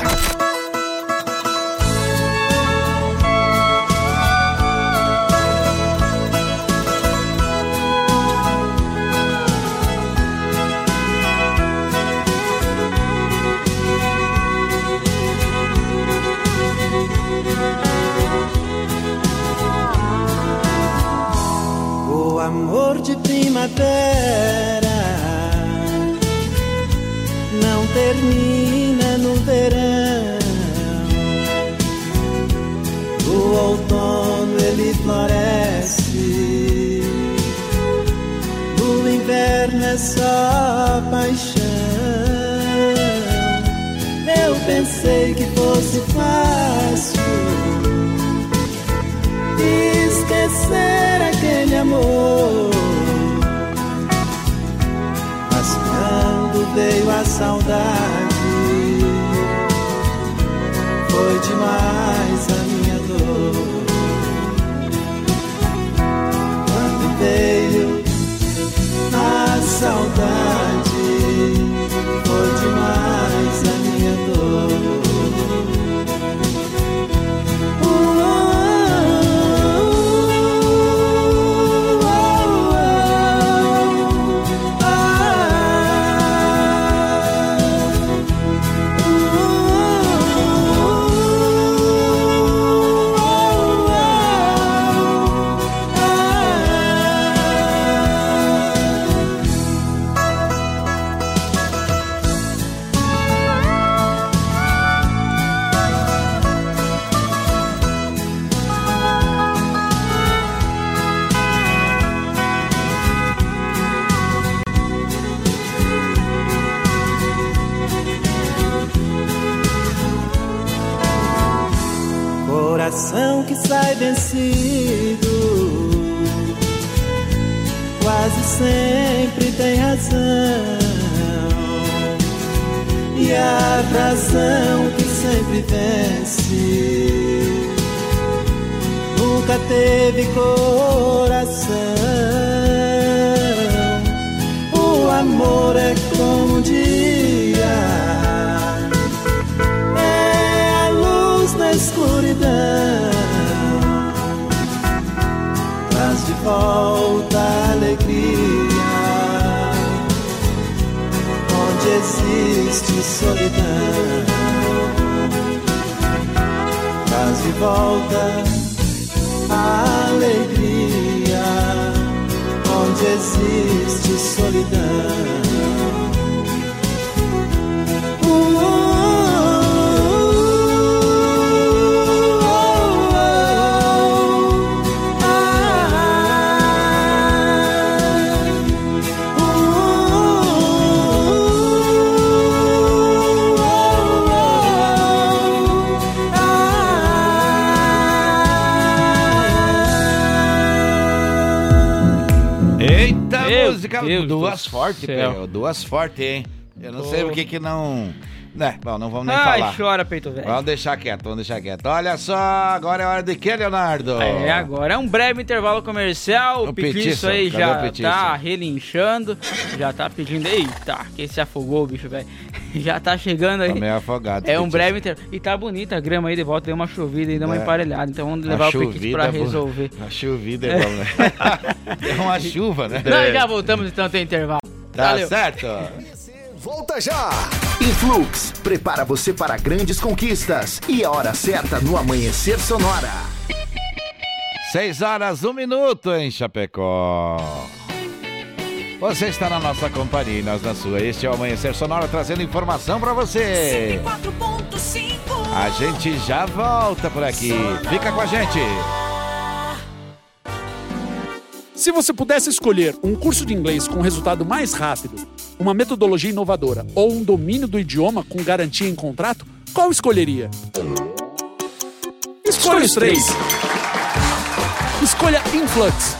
primavera não termina no verão. O outono ele floresce. O inverno é só paixão. Eu pensei que fosse fácil esquecer aquele amor. Veio a saudade, foi demais a minha dor. Quando veio a saudade, vence nunca teve coração. O amor é como um dia é a luz na escuridão. Traz de volta a alegria onde existe solidão. Volta a alegria onde existe solidão. Deus duas fortes. Pedro, duas fortes, hein? Eu não sei Ô. por que não... Né, bom, não vamos nem Ai, falar. chora, peito velho. Vamos deixar quieto, vamos deixar quieto. Olha só, agora é hora de quê, Leonardo? É, agora é um breve intervalo comercial. O, O petiço, aí cadê já petiço? tá relinchando. Já tá pedindo. Eita, que se afogou o bicho, velho. Já tá chegando aí. Tá meio afogado. É um breve intervalo. E tá bonita a grama aí de volta, deu uma chovida e deu uma É. emparelhada. Então vamos A levar o petiço chovida pra é resolver. A chovida é bom, né? Deu [laughs] uma chuva, né? Nós já voltamos então, tem intervalo. Tá Valeu. certo. Volta já! Influx prepara você para grandes conquistas e a hora certa no amanhecer sonora. Seis horas, um minuto em Chapecó. Você está na nossa companhia e nós na sua. Este é o Amanhecer Sonora trazendo informação para você. 4.5 A gente já volta por aqui. Fica com a gente. Se você pudesse escolher um curso de inglês com resultado mais rápido, uma metodologia inovadora ou um domínio do idioma com garantia em contrato, qual escolheria? Escolha os três. Escolha Influx,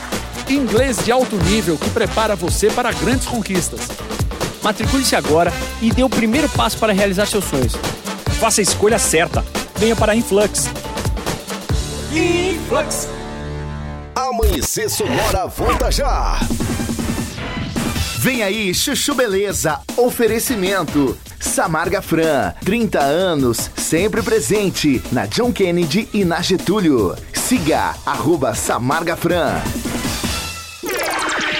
inglês de alto nível que prepara você para grandes conquistas. Matricule-se agora e dê o primeiro passo para realizar seus sonhos. Faça a escolha certa. Venha para a Influx. Influx. Amanhecer Sonora volta já. Vem aí, Chuchu Beleza. Oferecimento. Samarga Fran, 30 anos, sempre presente na John Kennedy e na Getúlio. Siga, arroba Samarga Fran.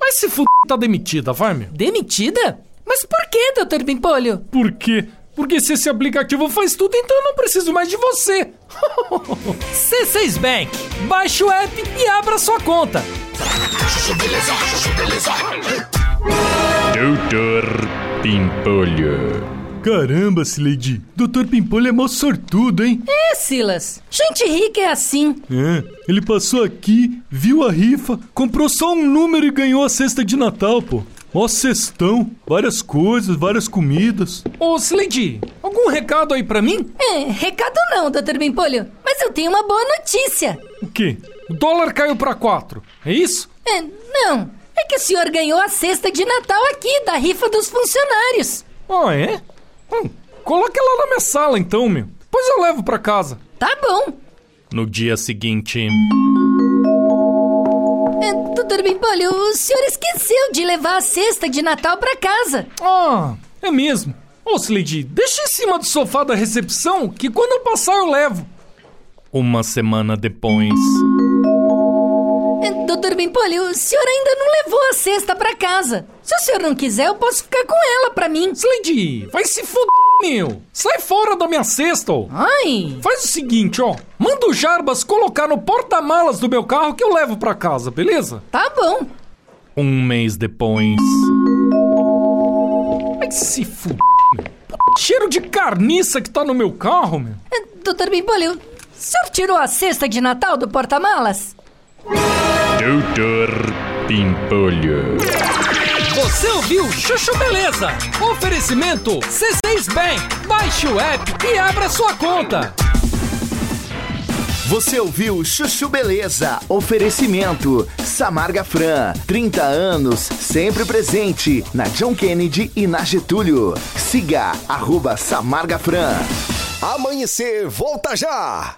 Mas se f... tá demitida, vai, meu. Demitida? Mas por que, Dr. Bimpolho? Por quê? Porque se esse aplicativo faz tudo, então eu não preciso mais de você. [laughs] C6 Bank. Baixe o app e abra sua conta. Doutor Pimpolho. Caramba, Sileidi. Doutor Pimpolho é mó sortudo, hein? É, Silas. Gente rica é assim. É, ele passou aqui, viu a rifa, comprou só um número e ganhou a cesta de Natal, pô. Ó cestão, várias coisas, várias comidas. Ô, Sileidi, algum recado aí pra mim? É, recado não, Dr. Bimpolho. Mas eu tenho uma boa notícia. O quê? O dólar caiu pra quatro, é isso? É, não. É que o senhor ganhou a cesta de Natal aqui, da rifa dos funcionários. Ah, é? Hum, coloca ela na minha sala então, meu. Depois eu levo pra casa. Tá bom. No dia seguinte. É, Doutor Bimpolho, o senhor esqueceu de levar a cesta de Natal pra casa. Ah, é mesmo. Ô, Sileidi, deixa em cima do sofá da recepção que quando eu passar eu levo. Uma semana depois. É, Doutor Bimpolho, o senhor ainda não levou a cesta pra casa. Se o senhor não quiser, eu posso ficar com ela pra mim. Sileidi, vai se fuder, meu. Sai fora da minha cesta, ó. Ai. Faz o seguinte, ó. Manda o Jarbas colocar no porta-malas do meu carro que eu levo pra casa, beleza? Tá bom. Um mês depois. Vai se fuder, meu. Cheiro de carniça que tá no meu carro, meu. É, Doutor Bimpolho, o senhor tirou a cesta de Natal do porta-malas? Doutor Pimpolho. Você ouviu Chuchu Beleza? Oferecimento C6 Bank. Baixe o app e abra sua conta. Você ouviu Chuchu Beleza? Oferecimento Samarga Fran, 30 anos, sempre presente na John Kennedy e na Getúlio. Siga arroba Samarga Fran. Amanhecer, volta já!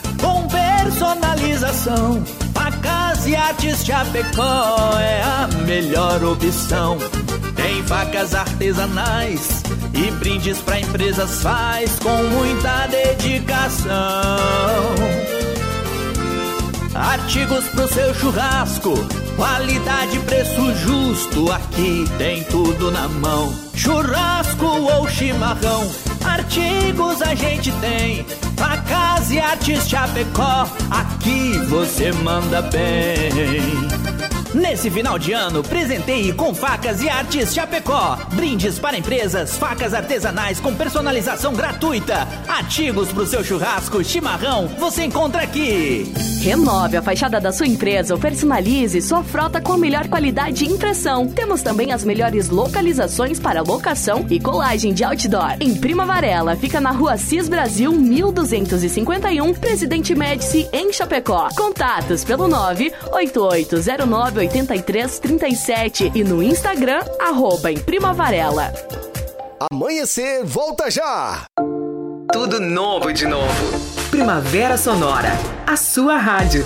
personalização, facas e artes Chapecó é a melhor opção. Tem facas artesanais e brindes pra empresas faz com muita dedicação. Artigos pro seu churrasco, qualidade, preço justo, aqui tem tudo na mão. Churrasco ou chimarrão, artigos a gente tem. Facas e artes Chapecó, aqui você manda bem. Nesse final de ano, presenteie com facas e artes Chapecó. Brindes para empresas, facas artesanais com personalização gratuita. Artigos para o seu churrasco, chimarrão, você encontra aqui. Renove a fachada da sua empresa ou personalize sua frota com a melhor qualidade de impressão. Temos também as melhores localizações para locação e colagem de outdoor. Em Prima Varela, fica na rua Cis Brasil 1251, Presidente Médici, em Chapecó. Contatos pelo 98809 8337 e no Instagram, arroba em Prima Varela. Amanhecer, volta já! Tudo novo de novo. Primavera Sonora, a sua rádio.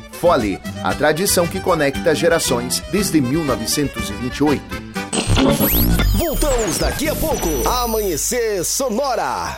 Fole, a tradição que conecta gerações desde 1928. Voltamos daqui a pouco. Amanhecer Sonora.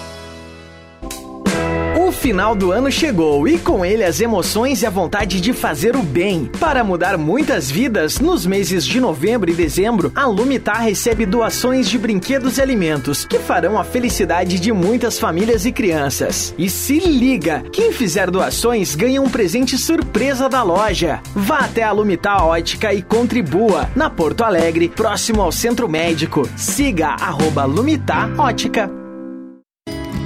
O final do ano chegou e com ele as emoções e a vontade de fazer o bem. Para mudar muitas vidas, nos meses de novembro e dezembro, a Lumitar recebe doações de brinquedos e alimentos que farão a felicidade de muitas famílias e crianças. E se liga, quem fizer doações ganha um presente surpresa da loja. Vá até a Lumitar Ótica e contribua na Porto Alegre, próximo ao Centro Médico. Siga arroba Ótica.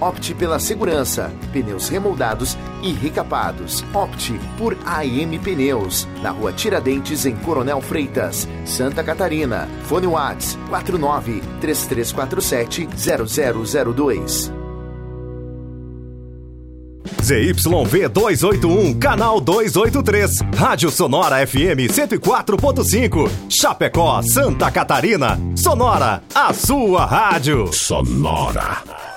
Opte pela segurança, pneus remoldados e recapados. Opte por AM Pneus, na rua Tiradentes, em Coronel Freitas, Santa Catarina. Fone Whats 49 3347 0002. ZYV 281, canal 283. Rádio Sonora FM 104.5. Chapecó, Santa Catarina. Sonora, a sua rádio. Sonora.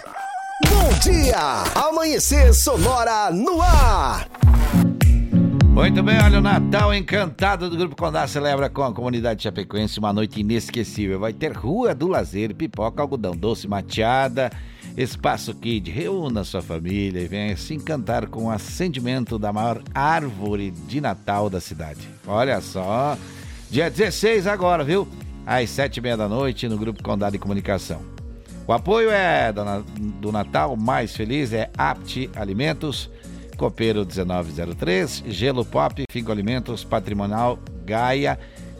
Bom dia! Amanhecer Sonora no ar. Muito bem, olha o Natal Encantado do Grupo Condá celebra com a comunidade chapecoense uma noite inesquecível. Vai ter Rua do Lazer, pipoca, algodão doce, mateada, espaço kid. Reúna sua família e venha se encantar com o acendimento da maior árvore de Natal da cidade. Olha só, dia 16 agora, viu? Às sete e meia da noite no Grupo Condá de Comunicação. O apoio é do, Na- do Natal mais feliz é Apt Alimentos, Copeiro 1903, Gelo Pop, Figo Alimentos, Patrimonial Gaia,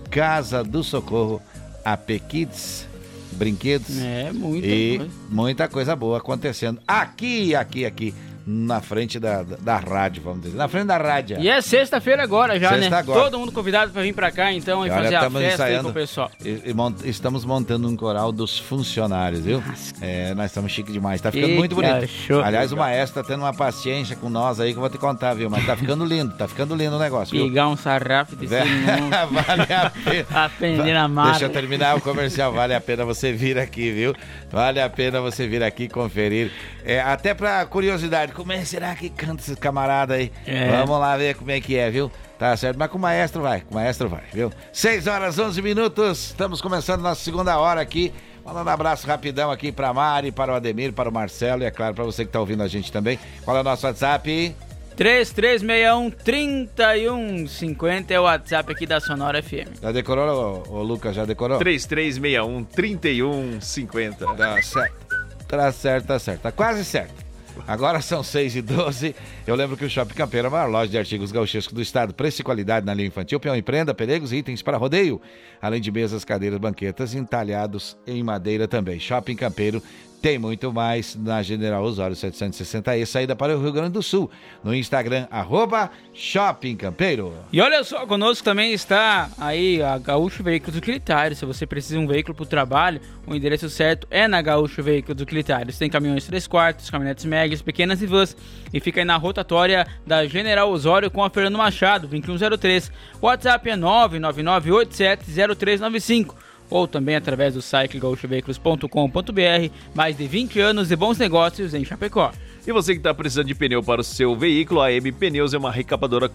Casa do Socorro, AP Kids, Brinquedos. É, muita e coisa. muita coisa boa acontecendo aqui, aqui, aqui, na frente da, da, da rádio, vamos dizer. Na frente da rádio. E é sexta-feira agora já, Sexta né? agora. Todo mundo convidado pra vir pra cá então e E olha, fazer a festa ensaiando. com o pessoal. E- e mont- estamos montando um coral dos funcionários, viu? É, nós estamos chique demais. Tá ficando Que muito bonito. show. Aliás, o maestro tá tendo uma paciência com nós aí que eu vou te contar, viu? Mas tá ficando lindo, tá ficando lindo o negócio, viu? Pegar um sarrafo desse [laughs] mundo. [laughs] vale a pena. Aprender a amar. Deixa eu terminar o comercial. Vale a pena você vir aqui, viu? Vale a pena você vir aqui conferir. É, até pra curiosidade, como é será que canta esses camaradas aí? É. Vamos lá ver como é que é, viu? Tá certo, mas com o maestro vai, com o maestro vai, viu? 6 horas 11 minutos, estamos começando nossa segunda hora aqui. Mandando um abraço rapidão aqui pra Mari, para o Ademir, para o Marcelo e, é claro, pra você que tá ouvindo a gente também. Qual é o nosso WhatsApp? 3361 3150 é o WhatsApp aqui da Sonora FM. Já decorou, ô, ô, Lucas? Já decorou? 3361 3150. Tá certo. Tá certo, tá certo. Tá quase certo. Agora são 6 e 12 Eu lembro que o Shopping Campeiro é a maior loja de artigos gauchescos do estado. Preço e qualidade na linha infantil, peão e prenda, pelegos e itens para rodeio. Além de mesas, cadeiras, banquetas entalhados em madeira também. Shopping Campeiro Tem muito mais na General Osório 760E, saída para o Rio Grande do Sul. No Instagram, arroba Shopping Campeiro. E olha só, conosco também está aí a Gaúcho Veículos Utilitários. Se você precisa de um veículo para o trabalho, o endereço certo é na Gaúcho Veículos Utilitários. Tem caminhões 3 quartos, caminhonetes médias, pequenas e vans. E fica aí na rotatória da General Osório com a Fernando Machado, 2103. O WhatsApp é 999870395 ou também através do site. Mais de 20 anos de bons negócios em Chapecó. E você que está precisando de pneu para o seu veículo, a M Pneus é uma recapadora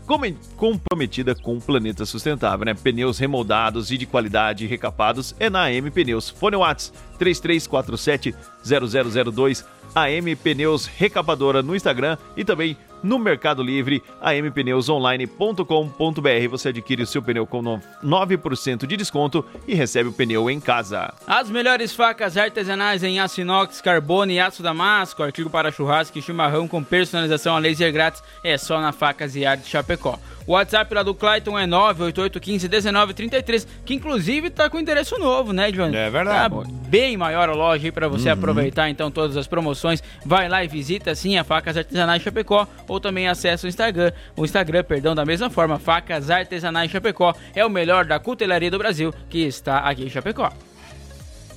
comprometida com o planeta sustentável, né? Pneus remoldados e de qualidade recapados é na AM Pneus. Fone Whats 3347 0002 AM Pneus Recapadora no Instagram e também no Mercado Livre, ampneusonline.com.br. Você adquire o seu pneu com no- 9% de desconto e recebe o pneu em casa. As melhores facas artesanais em aço inox, carbono e aço damasco, artigo para churrasco e chimarrão com personalização a laser grátis é só na Facas e Arte Chapecó. O WhatsApp lá do Clayton é 988151933, que inclusive tá com endereço novo, né, Johnny? É verdade. Tá bem maior a loja aí para você Uhum. aproveitar então todas as promoções. Vai lá e visita sim a Facas Artesanais Chapecó ou também acessa o Instagram, o Instagram, perdão, da mesma forma, Facas Artesanais Chapecó é o melhor da cutelaria do Brasil que está aqui em Chapecó.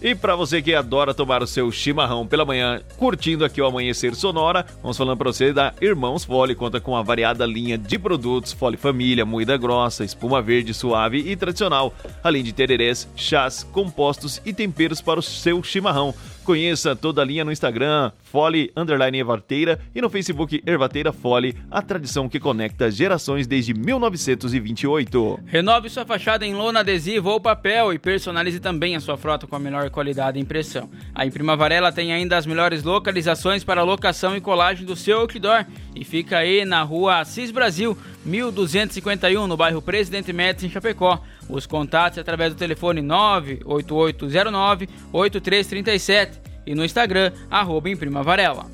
E para você que adora tomar o seu chimarrão pela manhã, curtindo aqui o Amanhecer Sonora, vamos falando para você da Irmãos Fole, conta com a variada linha de produtos, Fole Família, moída grossa, espuma verde, suave e tradicional, além de tererés, chás, compostos e temperos para o seu chimarrão. Conheça toda a linha no Instagram, Fole Underline Ervateira e no Facebook Ervateira Fole, a tradição que conecta gerações desde 1928. Renove sua fachada em lona, adesivo ou papel e personalize também a sua frota com a melhor qualidade e impressão. A Imprima Varela tem ainda as melhores localizações para locação e colagem do seu outdoor e fica aí na rua Assis Brasil, 1251, no bairro Presidente Médici, em Chapecó. Os contatos através do telefone 98809-8337 e no Instagram, arroba Imprima Varela.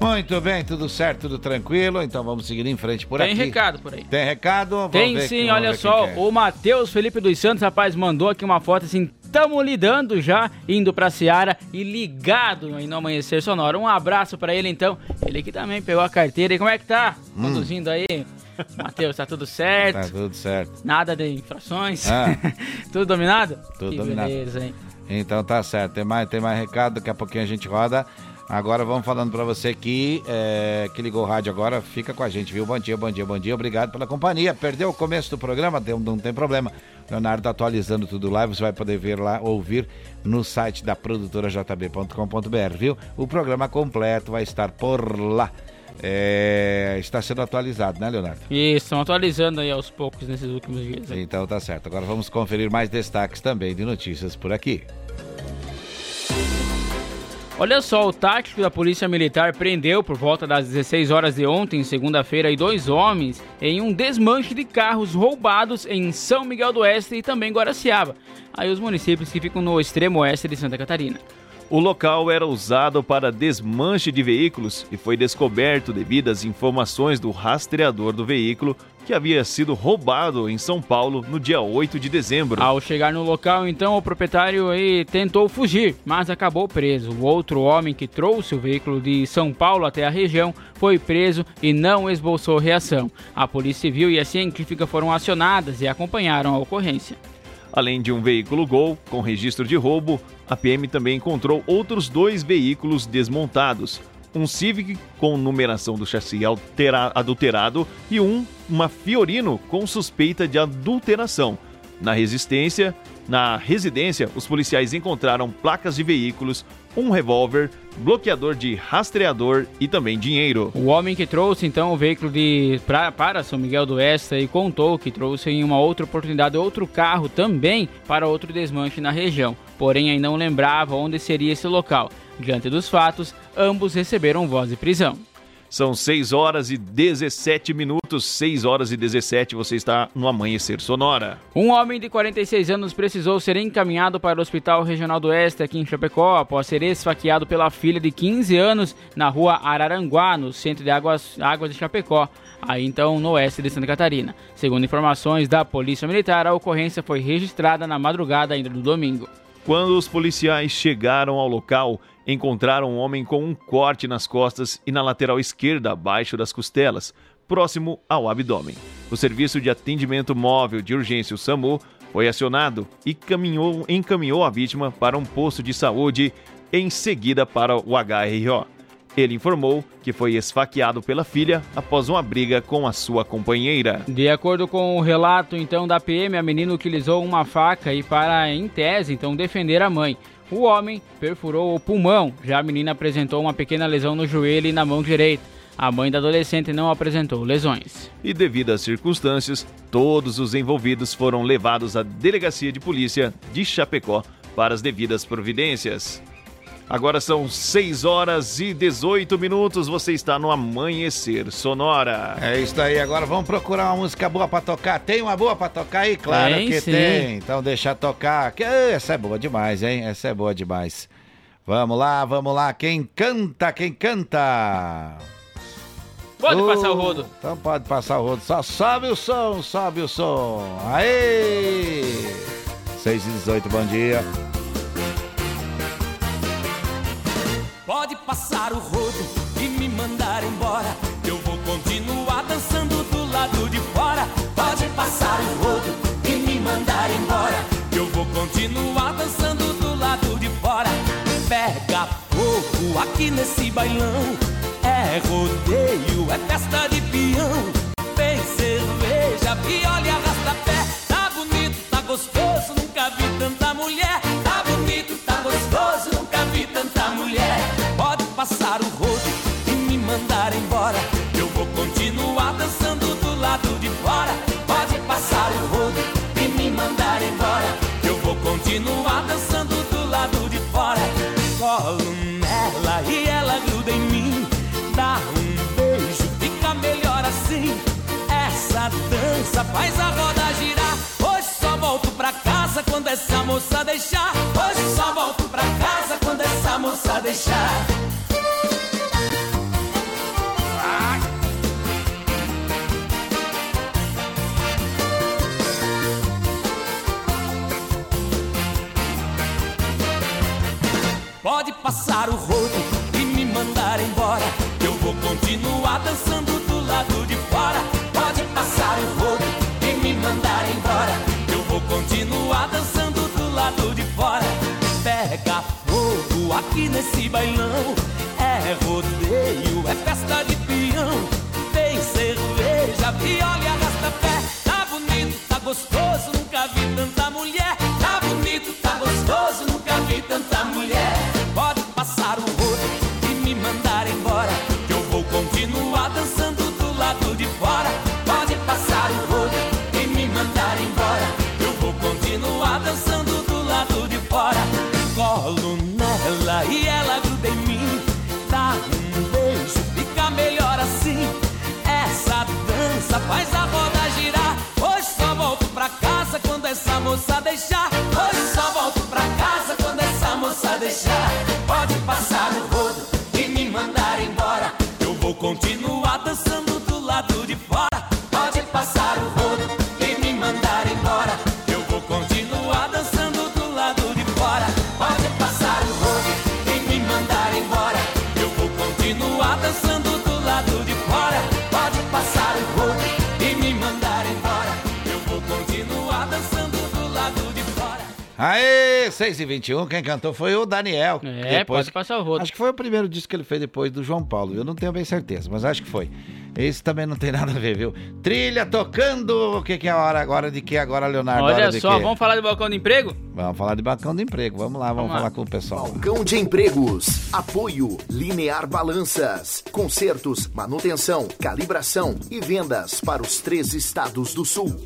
Muito bem, tudo certo, tudo tranquilo. Então vamos seguir em frente por Tem aqui. recado por aí. Tem recado? Vamos Tem sim, olha só, é. o Matheus Felipe dos Santos, rapaz, mandou aqui uma foto assim, tamo lidando já, indo pra Seara e ligado aí no Amanhecer Sonora. Um abraço pra ele então, ele que também pegou a carteira. E como é que tá? Hum. Conduzindo aí? Matheus, tá tudo certo? Tá tudo certo. Nada de infrações? Ah. [laughs] tudo dominado? Tudo que dominado. beleza, hein? Então tá certo. Tem mais, tem mais recado, daqui a pouquinho a gente roda. Agora vamos falando pra você que, é, que ligou o rádio agora, fica com a gente, viu? Bom dia, bom dia, bom dia, obrigado pela companhia. Perdeu o começo do programa? Tem- Não tem problema. Leonardo tá atualizando tudo lá, você vai poder ver lá, ouvir no site da produtora jb.com.br, viu? O programa completo vai estar por lá. É, está sendo atualizado, né, Leonardo? Isso, estão atualizando aí aos poucos nesses últimos dias. aí. Então tá certo. Agora vamos conferir mais destaques também de notícias por aqui. Olha só, o tático da Polícia Militar prendeu por volta das 16 horas de ontem, segunda-feira, dois homens em um desmanche de carros roubados em São Miguel do Oeste e também Guaraciaba. Aí os municípios que ficam no extremo oeste de Santa Catarina. O local era usado para desmanche de veículos e foi descoberto devido às informações do rastreador do veículo que havia sido roubado em São Paulo no dia 8 de dezembro. Ao chegar no local, então, o proprietário tentou fugir, mas acabou preso. O outro homem que trouxe o veículo de São Paulo até a região foi preso e não esboçou reação. A Polícia Civil e a científica foram acionadas e acompanharam a ocorrência. Além de um veículo Gol com registro de roubo, a PM também encontrou outros dois veículos desmontados. Um Civic com numeração do chassi adulterado e um, uma Fiorino com suspeita de adulteração. Na resistência, na residência, os policiais encontraram placas de veículos, um revólver, bloqueador de rastreador e também dinheiro. O homem que trouxe então o veículo de pra, para São Miguel do Oeste e contou que trouxe em uma outra oportunidade outro carro também para outro desmanche na região, porém ainda não lembrava onde seria esse local. Diante dos fatos, ambos receberam voz de prisão. São 6 horas e 17 minutos, 6 horas e 17, você está no Amanhecer Sonora. Um homem de 46 anos precisou ser encaminhado para o Hospital Regional do Oeste aqui em Chapecó após ser esfaqueado pela filha de 15 anos na rua Araranguá, no centro de Águas, Águas de Chapecó, aí então no oeste de Santa Catarina. Segundo informações da Polícia Militar, a ocorrência foi registrada na madrugada ainda do domingo. Quando os policiais chegaram ao local, encontraram um homem com um corte nas costas e na lateral esquerda, abaixo das costelas, próximo ao abdômen. O serviço de atendimento móvel de urgência, o SAMU, foi acionado e caminhou, encaminhou a vítima para um posto de saúde, em seguida para o HRO. Ele informou que foi esfaqueado pela filha após uma briga com a sua companheira. De acordo com o relato então da PM, a menina utilizou uma faca e para, em tese, então defender a mãe. O homem perfurou o pulmão, já a menina apresentou uma pequena lesão no joelho e na mão direita. A mãe da adolescente não apresentou lesões. E devido às circunstâncias, todos os envolvidos foram levados à delegacia de polícia de Chapecó para as devidas providências. Agora são 6 horas e 18 minutos. Você está no Amanhecer Sonora. É isso aí. Agora vamos procurar uma música boa pra tocar. Tem uma boa pra tocar aí? Claro Tem, que sim. tem. Então deixa tocar. Que- Essa é boa demais, hein? Essa é boa demais. Vamos lá, vamos lá. Quem canta, quem canta? Pode Uh, passar o rodo. Então pode passar o rodo. Só sobe o som, sobe o som. Aê! 6 e 18, bom dia. Pode passar o rodo e me mandar embora. Eu vou continuar dançando do lado de fora. Pode passar o rodo e me mandar embora. Eu vou continuar dançando do lado de fora. Pega fogo aqui nesse bailão. É rodeio, é festa de peão. Tem cerveja, viola e faz a roda girar. Hoje só volto pra casa quando essa moça deixar. Hoje só volto pra casa quando essa moça deixar. Pode passar o rodo e me mandar embora. Eu vou continuar dançando nesse bailão. É rodeio, é festa de peão. 6 e 21 quem cantou foi o Daniel. É, pode passar o rodo. Acho que foi o primeiro disco que ele fez depois do João Paulo. Eu não tenho bem certeza, mas acho que foi. Esse também não tem [laughs] nada a ver, viu? Trilha tocando. O que, que é a hora agora de que agora, Leonardo? Olha Hora de só, quê? vamos falar de balcão de emprego? Vamos falar de balcão de emprego. Vamos lá, vamos, Vamos lá. falar com o pessoal. Balcão de Empregos. Apoio Linear Balanças. Consertos, manutenção, calibração e vendas para os três estados do sul.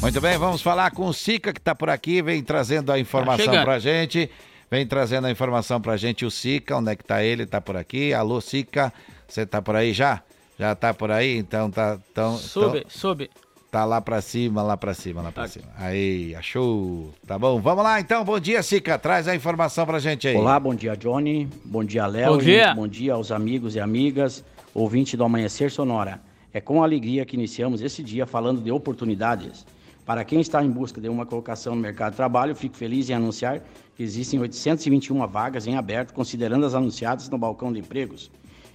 Muito bem, vamos falar com o Sica que está por aqui, vem trazendo a informação chegando. pra gente. Vem trazendo a informação pra gente o Sica, onde é que tá ele? Tá por aqui. Alô, Sica, você tá por aí já? Já tá por aí? Então tá. Então, Sube, sube. Tá lá pra cima, lá pra cima, lá pra cima. Aí, achou. Tá bom, vamos lá então. Bom dia, Sica. Traz a informação pra gente aí. Olá, bom dia, Johnny. Bom dia, Léo. Bom dia. Bom dia aos amigos e amigas, ouvinte do Amanhecer Sonora. É com alegria que iniciamos esse dia falando de oportunidades. Para quem está em busca de uma colocação no mercado de trabalho, fico feliz em anunciar que existem 821 vagas em aberto, considerando as anunciadas no balcão de empregos.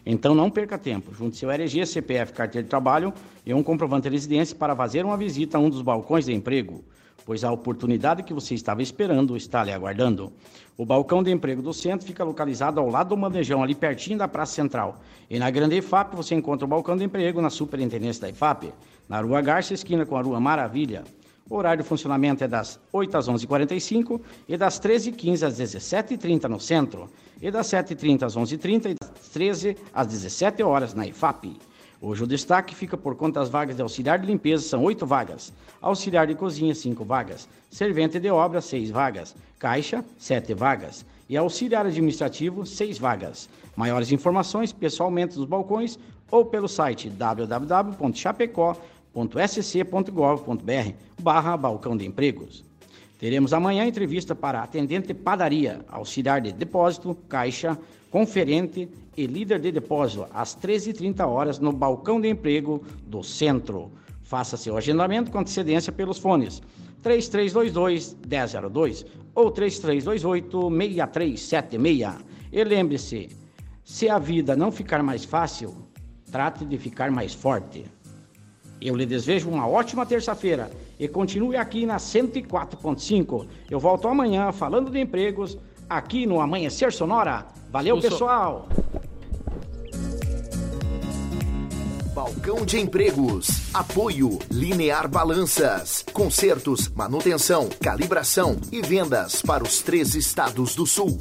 Então não perca tempo, junte seu RG, CPF, carteira de trabalho e um comprovante de residência para fazer uma visita a um dos balcões de emprego, pois a oportunidade que você estava esperando está lhe aguardando. O balcão de emprego do centro fica localizado ao lado do Bandejão, ali pertinho da Praça Central. E na Grande IFAP você encontra o balcão de emprego na Superintendência da IFAP, na Rua Garça, esquina com a Rua Maravilha. O horário de funcionamento é das 8 às 11h45 e das 13h15 às 17h30 no centro, e das 7h30 às 11h30 e das 13 às 17 horas na IFAP. Hoje o destaque fica por conta das vagas de auxiliar de limpeza, são 8 vagas, auxiliar de cozinha, 5 vagas, servente de obra, 6 vagas, caixa, 7 vagas e auxiliar administrativo, 6 vagas. Maiores informações pessoalmente dos balcões ou pelo site www.chapecó.sc.gov.br barra balcão de empregos. Teremos amanhã entrevista para atendente padaria, auxiliar de depósito, caixa, conferente e líder de depósito às 13h30 horas no balcão de emprego do centro. Faça seu agendamento com antecedência pelos fones 3322 1002 ou 3328 6376. E lembre-se, se a vida não ficar mais fácil, trate de ficar mais forte. Eu lhe desejo uma ótima terça-feira e continue aqui na 104.5. Eu volto amanhã falando de empregos aqui no Amanhecer Sonora. Valeu, pessoal! Balcão de Empregos. Apoio Linear Balanças. Consertos, manutenção, calibração e vendas para os três estados do sul.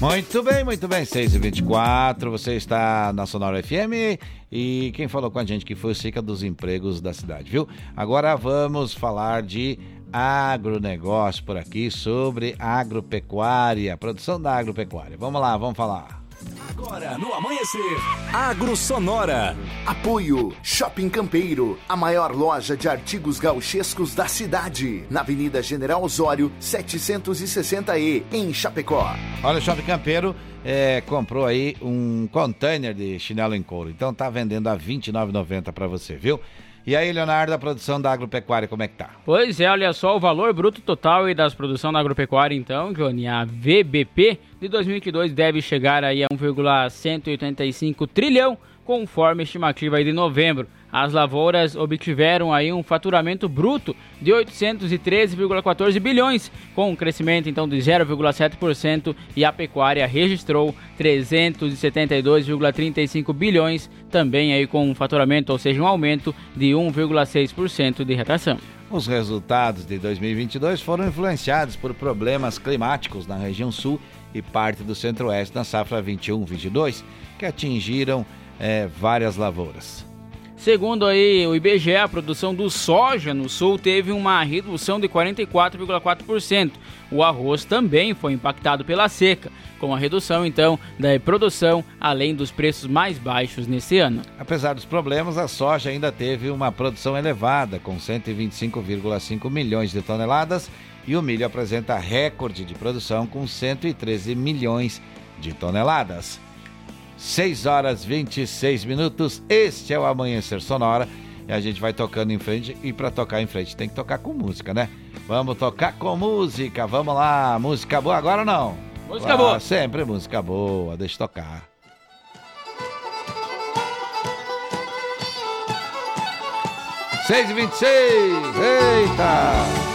Muito bem, muito bem. 6 e 24 você está na Sonora FM e quem falou com a gente que foi o Cica dos Empregos da cidade, viu? Agora vamos falar de agronegócio por aqui, sobre agropecuária, produção da agropecuária. Vamos lá, vamos falar. Agora no amanhecer, Agro Sonora. Apoio Shopping Campeiro, a maior loja de artigos gauchescos da cidade, na Avenida General Osório, 760E, em Chapecó. Olha, o Shopping Campeiro é, comprou aí um container de chinelo em couro. Então tá vendendo a R$ 29,90 para você, viu? E aí, Leonardo, a produção da agropecuária, como é que tá? Pois é, olha só, o valor bruto total e das produção da agropecuária, então, Johnny, a VBP de 2022 deve chegar aí a 1,185 trilhão, conforme estimativa de novembro. As lavouras obtiveram aí um faturamento bruto de 813,14 bilhões, com um crescimento então de 0,7% e a pecuária registrou 372,35 bilhões, também aí com um faturamento, ou seja, um aumento de 1,6% de retração. Os resultados de 2022 foram influenciados por problemas climáticos na região sul e parte do centro-oeste na safra 21-22, que atingiram eh, várias lavouras. Segundo aí o IBGE, a produção do soja no sul teve uma redução de 44,4%. O arroz também foi impactado pela seca, com a redução então da produção, além dos preços mais baixos nesse ano. Apesar dos problemas, a soja ainda teve uma produção elevada, com 125,5 milhões de toneladas, e o milho apresenta recorde de produção com 113 milhões de toneladas. 6 horas 26 minutos. Este é o Amanhecer Sonora. E a gente vai tocando em frente. E para tocar em frente tem que tocar com música, né? Vamos tocar com música. Vamos lá. Música boa agora ou não? Música boa. Sempre música boa. Deixa eu tocar. Seis e vinte e seis. Eita!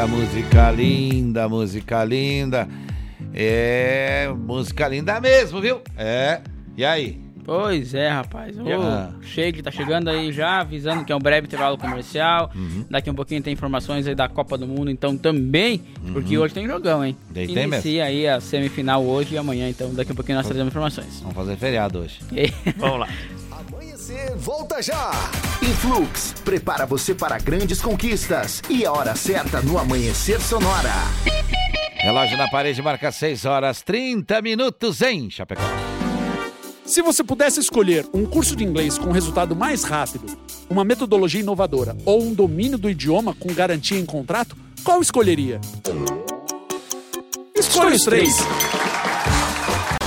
Eita, música linda, música linda. É, música linda mesmo, viu? É. E aí? Pois é, rapaz. O Ah. Sheik tá chegando aí já, avisando que é um breve intervalo comercial. Uhum. Daqui um pouquinho tem informações aí da Copa do Mundo, então também, porque Uhum. hoje tem jogão, hein? Tem- tem Inicia aí a semifinal hoje e amanhã, então daqui um pouquinho nós trazemos informações. Vamos fazer feriado hoje. [laughs] Vamos lá. Volta já. Influx prepara você para grandes conquistas e a hora certa no Amanhecer Sonora. Relógio na parede marca 6 horas 30 minutos em Chapecó. Se você pudesse escolher um curso de inglês com resultado mais rápido, uma metodologia inovadora ou um domínio do idioma com garantia em contrato, qual escolheria? Escolha os três.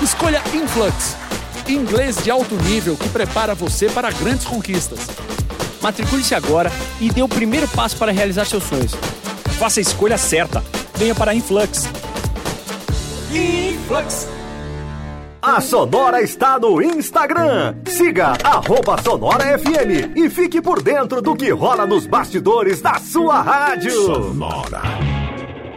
Escolha Influx. Inglês de alto nível que prepara você para grandes conquistas. Matricule-se agora e dê o primeiro passo para realizar seus sonhos. Faça a escolha certa. Venha para a Influx. Influx. A Sonora está no Instagram. Siga arroba Sonora FM e fique por dentro do que rola nos bastidores da sua rádio. Sonora.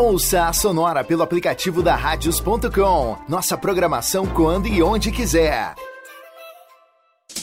Ouça a Sonora pelo aplicativo da Radios.com. Nossa programação quando e onde quiser.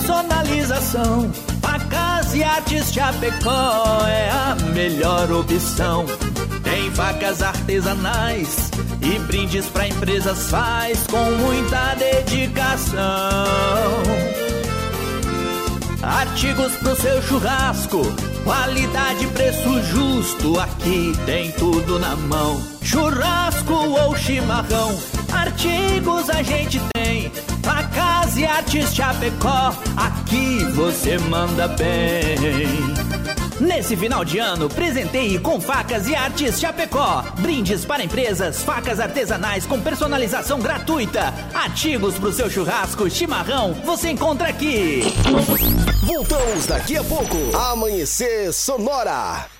personalização, facas e artes Chapecó é a melhor opção. Tem facas artesanais e brindes pra empresas faz com muita dedicação. Artigos pro seu churrasco, qualidade, preço justo, aqui tem tudo na mão. Churrasco ou chimarrão, artigos a gente tem. Facas e artes Chapecó, aqui você manda bem. Nesse final de ano, presenteie com facas e artes Chapecó. Brindes para empresas, facas artesanais com personalização gratuita. Artigos pro seu churrasco, chimarrão, você encontra aqui. Voltamos daqui a pouco. Amanhecer Sonora.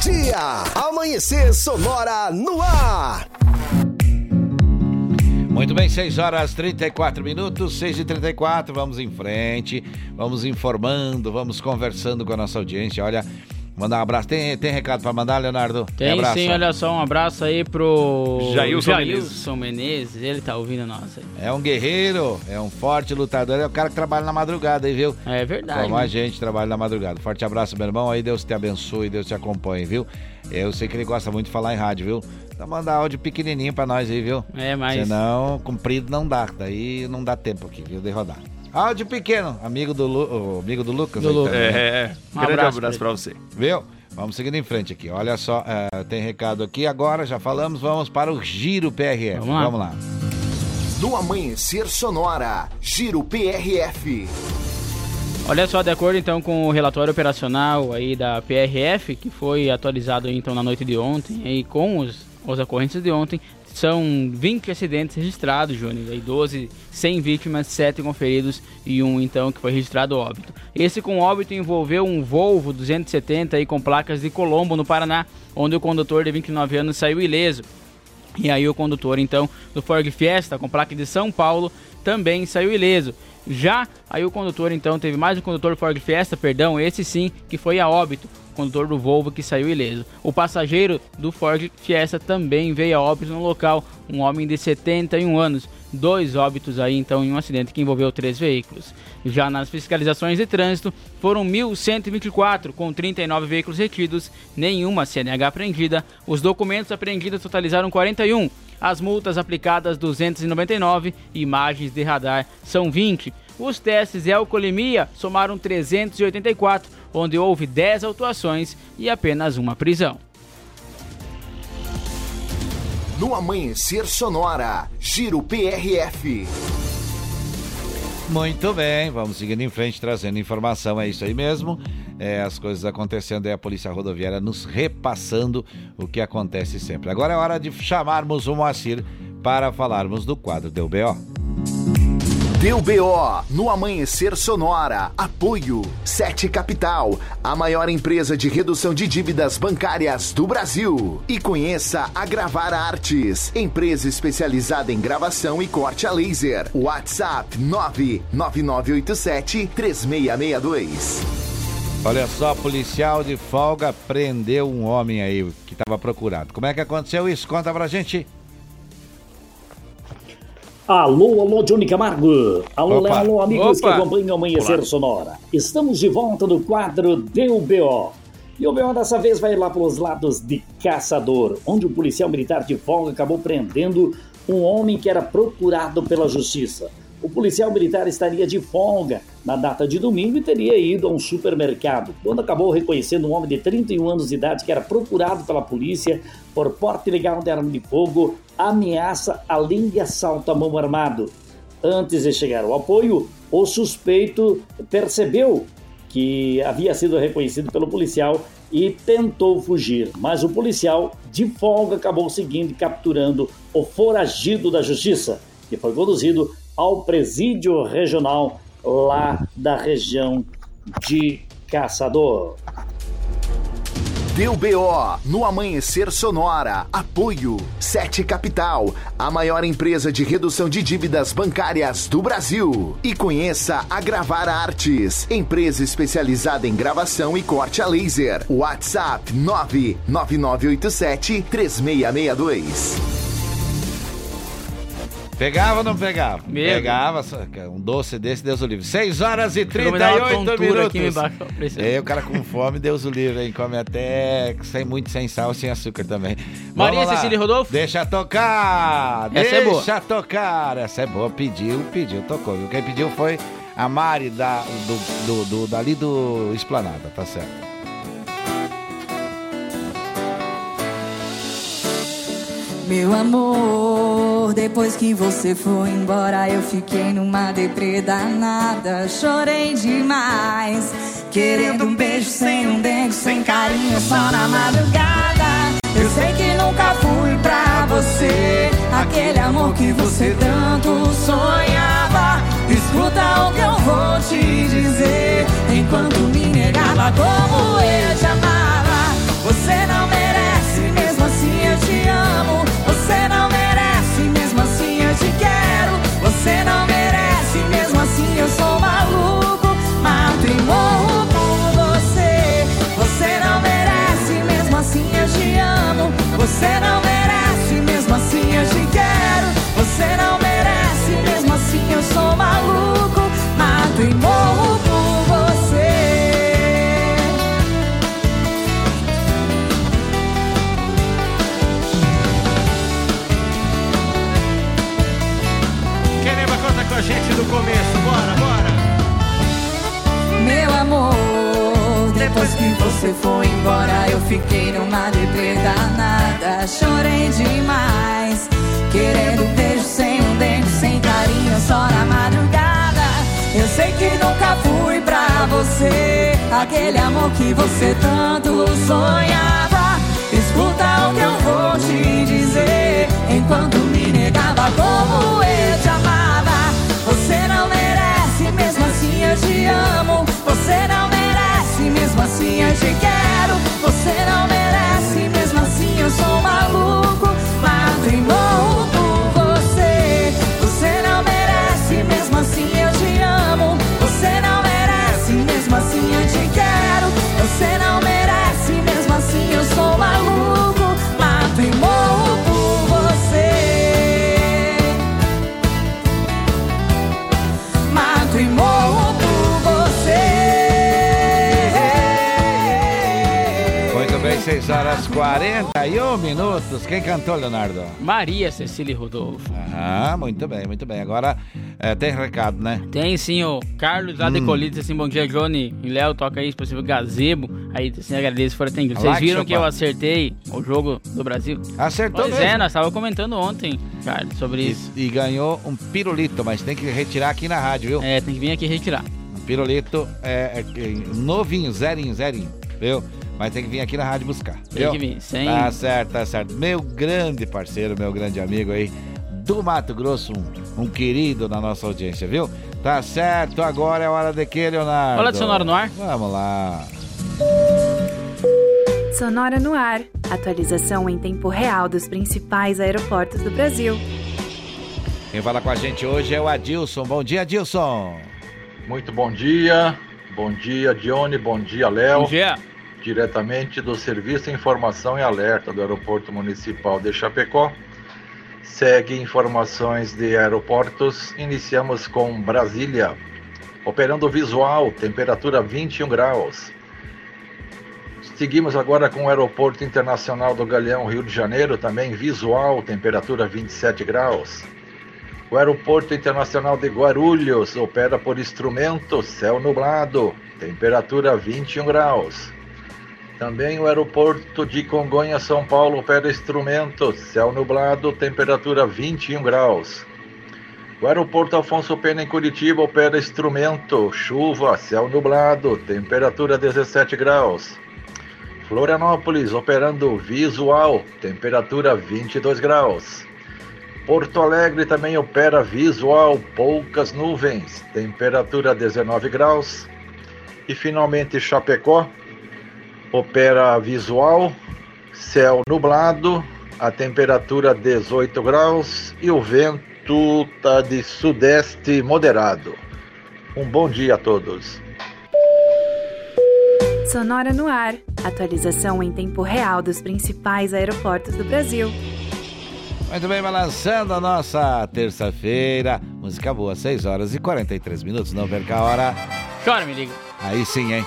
Dia! Amanhecer Sonora no ar. Muito bem, 6 horas 34 minutos, 6 e 34 vamos em frente, vamos informando, vamos conversando com a nossa audiência. Olha, mandar um abraço. Tem, tem recado para mandar, Leonardo? Tem abraço. sim, olha só, um abraço aí pro Jailson Jailson Menezes. Ele tá ouvindo nós aí. É um guerreiro, é um forte lutador, é o cara que trabalha na madrugada aí, viu? É verdade. Como a né? gente trabalha na madrugada. Forte abraço, meu irmão. Aí Deus te abençoe, Deus te acompanhe, viu? Eu sei que ele gosta muito de falar em rádio, viu? Então manda áudio pequenininho pra nós aí, viu? É, mas- Senão, comprido não dá. Daí não dá tempo aqui, viu? De rodar. Áudio pequeno, amigo do, Lu, amigo do Lucas. Do Lucas. também. É, é. Um Grande abraço abraço pra você. Viu? Vamos seguindo em frente aqui. Olha só, é, tem recado aqui agora, já falamos, vamos para o Giro PRF. Vamos lá. Vamos lá. No Amanhecer Sonora, Giro PRF. Olha só, de acordo então com o relatório operacional aí da PRF, que foi atualizado então na noite de ontem, aí com os, os ocorrências de ontem, são 20 acidentes registrados, Júnior, aí 12 sem vítimas, 7 com feridos e um então que foi registrado óbito. Esse com óbito envolveu um Volvo 270 aí com placas de Colombo, no Paraná, onde o condutor de 29 anos saiu ileso. E aí o condutor então do Ford Fiesta com placa de São Paulo também saiu ileso. Já aí o condutor então teve mais um condutor Ford Fiesta, perdão, esse sim que foi a óbito, o condutor do Volvo que saiu ileso. O passageiro do Ford Fiesta também veio a óbito no local, um homem de 71 anos. Dois óbitos aí então em um acidente que envolveu três veículos. Já nas fiscalizações de trânsito foram 1.124 com 39 veículos retidos, nenhuma CNH apreendida. Os documentos apreendidos totalizaram 41. As multas aplicadas 299, imagens de radar são 20. Os testes de alcoolemia somaram 384, onde houve 10 autuações e apenas uma prisão. No Amanhecer Sonora, Giro PRF. Muito bem, vamos seguindo em frente, trazendo informação, é isso aí mesmo. É, as coisas acontecendo e a Polícia Rodoviária nos repassando o que acontece sempre. Agora é hora de chamarmos o Moacir para falarmos do quadro Deu BO. Deu BO no Amanhecer Sonora. Apoio 7 Capital, a maior empresa de redução de dívidas bancárias do Brasil. E conheça a Gravar Artes, empresa especializada em gravação e corte a laser. WhatsApp 99987 3662. Olha só, policial de folga prendeu um homem aí que estava procurado. Como é que aconteceu isso? Conta pra gente. Alô, alô, Johnny Camargo. Alô, Opa. alô, amigos Opa. que acompanham o Amanhecer Olá. Sonora. Estamos de volta no quadro DUBO. E o BO dessa vez vai lá pelos lados de Caçador, onde o policial militar de folga acabou prendendo um homem que era procurado pela justiça. O policial militar estaria de folga na data de domingo e teria ido a um supermercado, quando acabou reconhecendo um homem de 31 anos de idade que era procurado pela polícia por porte ilegal de arma de fogo, ameaça além de assalto a mão armado. Antes de chegar ao apoio, o suspeito percebeu que havia sido reconhecido pelo policial e tentou fugir, mas o policial, de folga, acabou seguindo e capturando o foragido da justiça, que foi conduzido ao presídio regional lá da região de Caçador. Deu BO no Amanhecer Sonora. Apoio Sete Capital, a maior empresa de redução de dívidas bancárias do Brasil. E conheça a Gravar Artes, empresa especializada em gravação e corte a laser. WhatsApp 99987 3662. Pegava ou não pegava? Medo. Pegava, um doce desse, Deus o livre. 6 horas e Chegou a me dar uma 38 tontura minutos. aqui, me baixou a pressão. É, o cara com fome, Deus o livre, hein? Come até sem muito, sem sal, sem açúcar também. Maria Vamos lá. Cecília Rodolfo? Deixa tocar! Essa é boa. Deixa tocar! Essa é boa. Pediu, pediu, tocou. viu? Quem pediu foi a Mari da, do, do, do- dali do Esplanada, tá certo? Meu amor, depois que você foi embora, eu fiquei numa deprê danada. Chorei demais, querendo um beijo sem um dente, sem carinho, só na madrugada. Eu sei que nunca fui pra você, aquele amor que você tanto sonhava. Escuta o que eu vou te dizer, enquanto me negava como eu te amava. Você não merece, Você não merece, mesmo assim eu te quero. Você não merece, mesmo assim eu sou maluco. Mato e morro por você. Você não merece, mesmo assim eu te amo. Você não merece, mesmo assim eu te quero. Você não depois que você foi embora, eu fiquei numa deprê danada. Chorei demais, querendo um beijo sem um dente, sem carinho, só na madrugada. Eu sei que nunca fui pra você, aquele amor que você tanto sonhava. Escuta o que eu vou te dizer, enquanto me negava como eu te amava. Você não merece, mesmo assim eu te amo. Eu te quero. Você não merece, mesmo assim eu sou maluco. 6 horas 41 minutos. Quem cantou, Leonardo? Maria Cecília Rodolfo. Ah, muito bem, muito bem. Agora é, tem recado, né? Tem sim, o Carlos lá de Hum. Colíder, assim, bom dia, Johnny. E Léo, toca aí, se possível, Gazebo. Aí, assim, agradeço se for atendido. Vocês viram que eu acertei o jogo do Brasil? Acertou pois mesmo. é, nós estávamos comentando ontem, Carlos, sobre isso. E ganhou um pirulito, mas tem que retirar aqui na rádio, viu? É, tem que vir aqui retirar. Um pirulito é, é novinho, zerinho, zerinho, viu? Mas tem que vir aqui na rádio buscar. Tem viu? que vir, sem- Tá certo, tá certo. Meu grande parceiro, meu grande amigo aí do Mato Grosso, um, um querido na nossa audiência, viu? Tá certo, agora é hora de que, Leonardo? Olha de Sonora no ar. Vamos lá. Sonora no ar. Atualização em tempo real dos principais aeroportos do Brasil. Quem fala com a gente hoje é o Adilson. Bom dia, Adilson. Muito bom dia, bom dia Dione, bom dia Léo. Bom dia. Diretamente do Serviço de Informação e Alerta do Aeroporto Municipal de Chapecó. Segue informações de aeroportos. Iniciamos com Brasília. Operando visual, temperatura 21 graus. Seguimos agora com o Aeroporto Internacional do Galeão, Rio de Janeiro, também visual, temperatura 27 graus. O Aeroporto Internacional de Guarulhos opera por instrumento, céu nublado, temperatura 21 graus. Também o Aeroporto de Congonhas, São Paulo, opera instrumento, céu nublado, temperatura 21 graus. O Aeroporto Afonso Pena em Curitiba opera instrumento, chuva, céu nublado, temperatura 17 graus. Florianópolis operando visual, temperatura 22 graus. Porto Alegre também opera visual, poucas nuvens, temperatura 19 graus. E finalmente Chapecó opera visual, céu nublado, a temperatura 18 graus e o vento tá de sudeste moderado. Um bom dia a todos. Sonora no ar. Atualização em tempo real dos principais aeroportos do Brasil. Muito bem, balançando a nossa terça-feira. Música boa, 6 horas e 43 minutos. Não perca a hora. Chora, me liga. Aí sim, hein?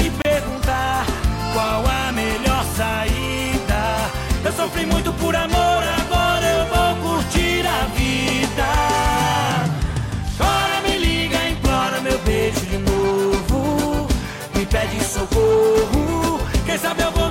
qual a melhor saída. Eu sofri muito por amor, agora eu vou curtir a vida. Chora, me liga, implora meu beijo de novo. Me pede socorro, quem sabe eu vou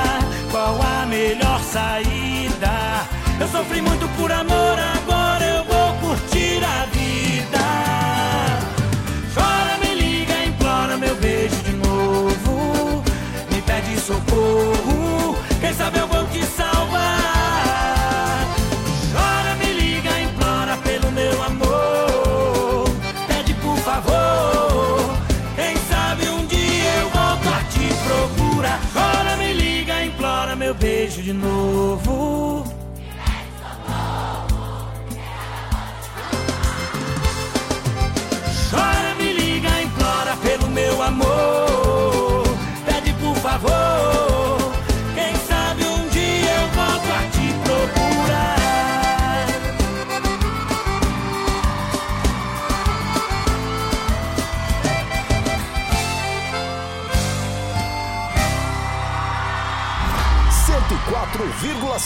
qual a melhor saída. Eu sofri muito por amor, agora eu vou curtir a vida. Chora, me liga, implora meu beijo de novo. Me pede socorro, quem sabe eu vou te salvar. De novo.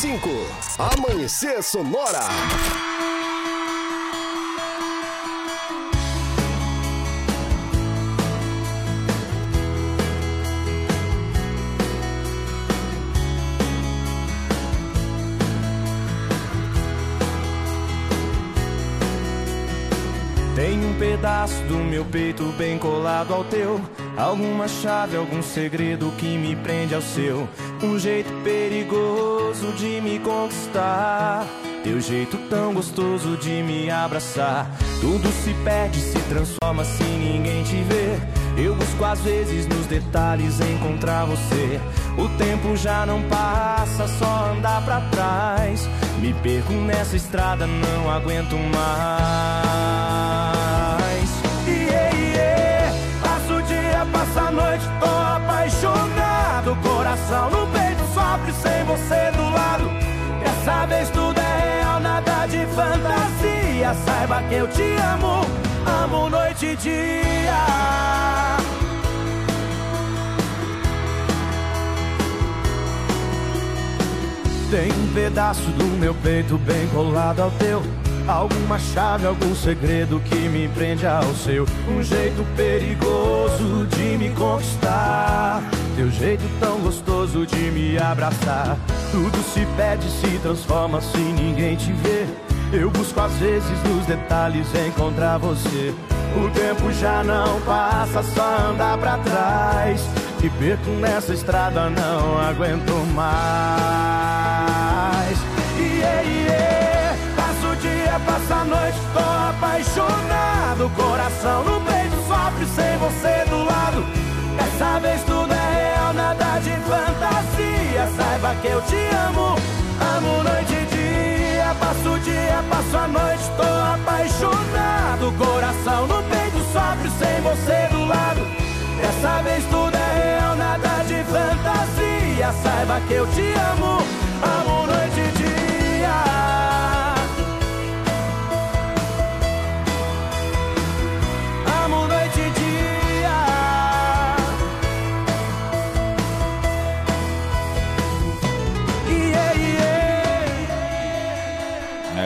5. Amanhecer Sonora. Tem um pedaço do meu peito bem colado ao teu. Alguma chave, algum segredo que me prende ao seu. Um jeito perigoso de me conquistar. Teu jeito tão gostoso de me abraçar. Tudo se perde, se transforma se ninguém te vê. Eu busco às vezes nos detalhes encontrar você. O tempo já não passa, só andar pra trás. Me perco nessa estrada, não aguento mais. Iê, iê, passa o dia, passa a noite, apaixonado. Coração no peito sofre sem você do lado. Dessa vez tudo é real, nada de fantasia. Saiba que eu te amo, amo noite e dia. Tem um pedaço do meu peito bem colado ao teu. Alguma chave, algum segredo que me prende ao seu. Um jeito perigoso de me conquistar. Teu jeito tão gostoso de me abraçar. Tudo se perde, se transforma se ninguém te vê. Eu busco às vezes nos detalhes encontrar você. O tempo já não passa, só andar pra trás. Me perco nessa estrada, não aguento mais. Iê, iê, passa o dia, passa a noite, tô apaixonado. Coração no peito sofre sem você do lado. Dessa vez tudo nada de fantasia. Saiba que eu te amo, amo noite e dia. Passo o dia, passo a noite, tô apaixonado. Coração no peito sofre sem você do lado. Dessa vez tudo é real, nada de fantasia. Saiba que eu te amo, amo noite e dia.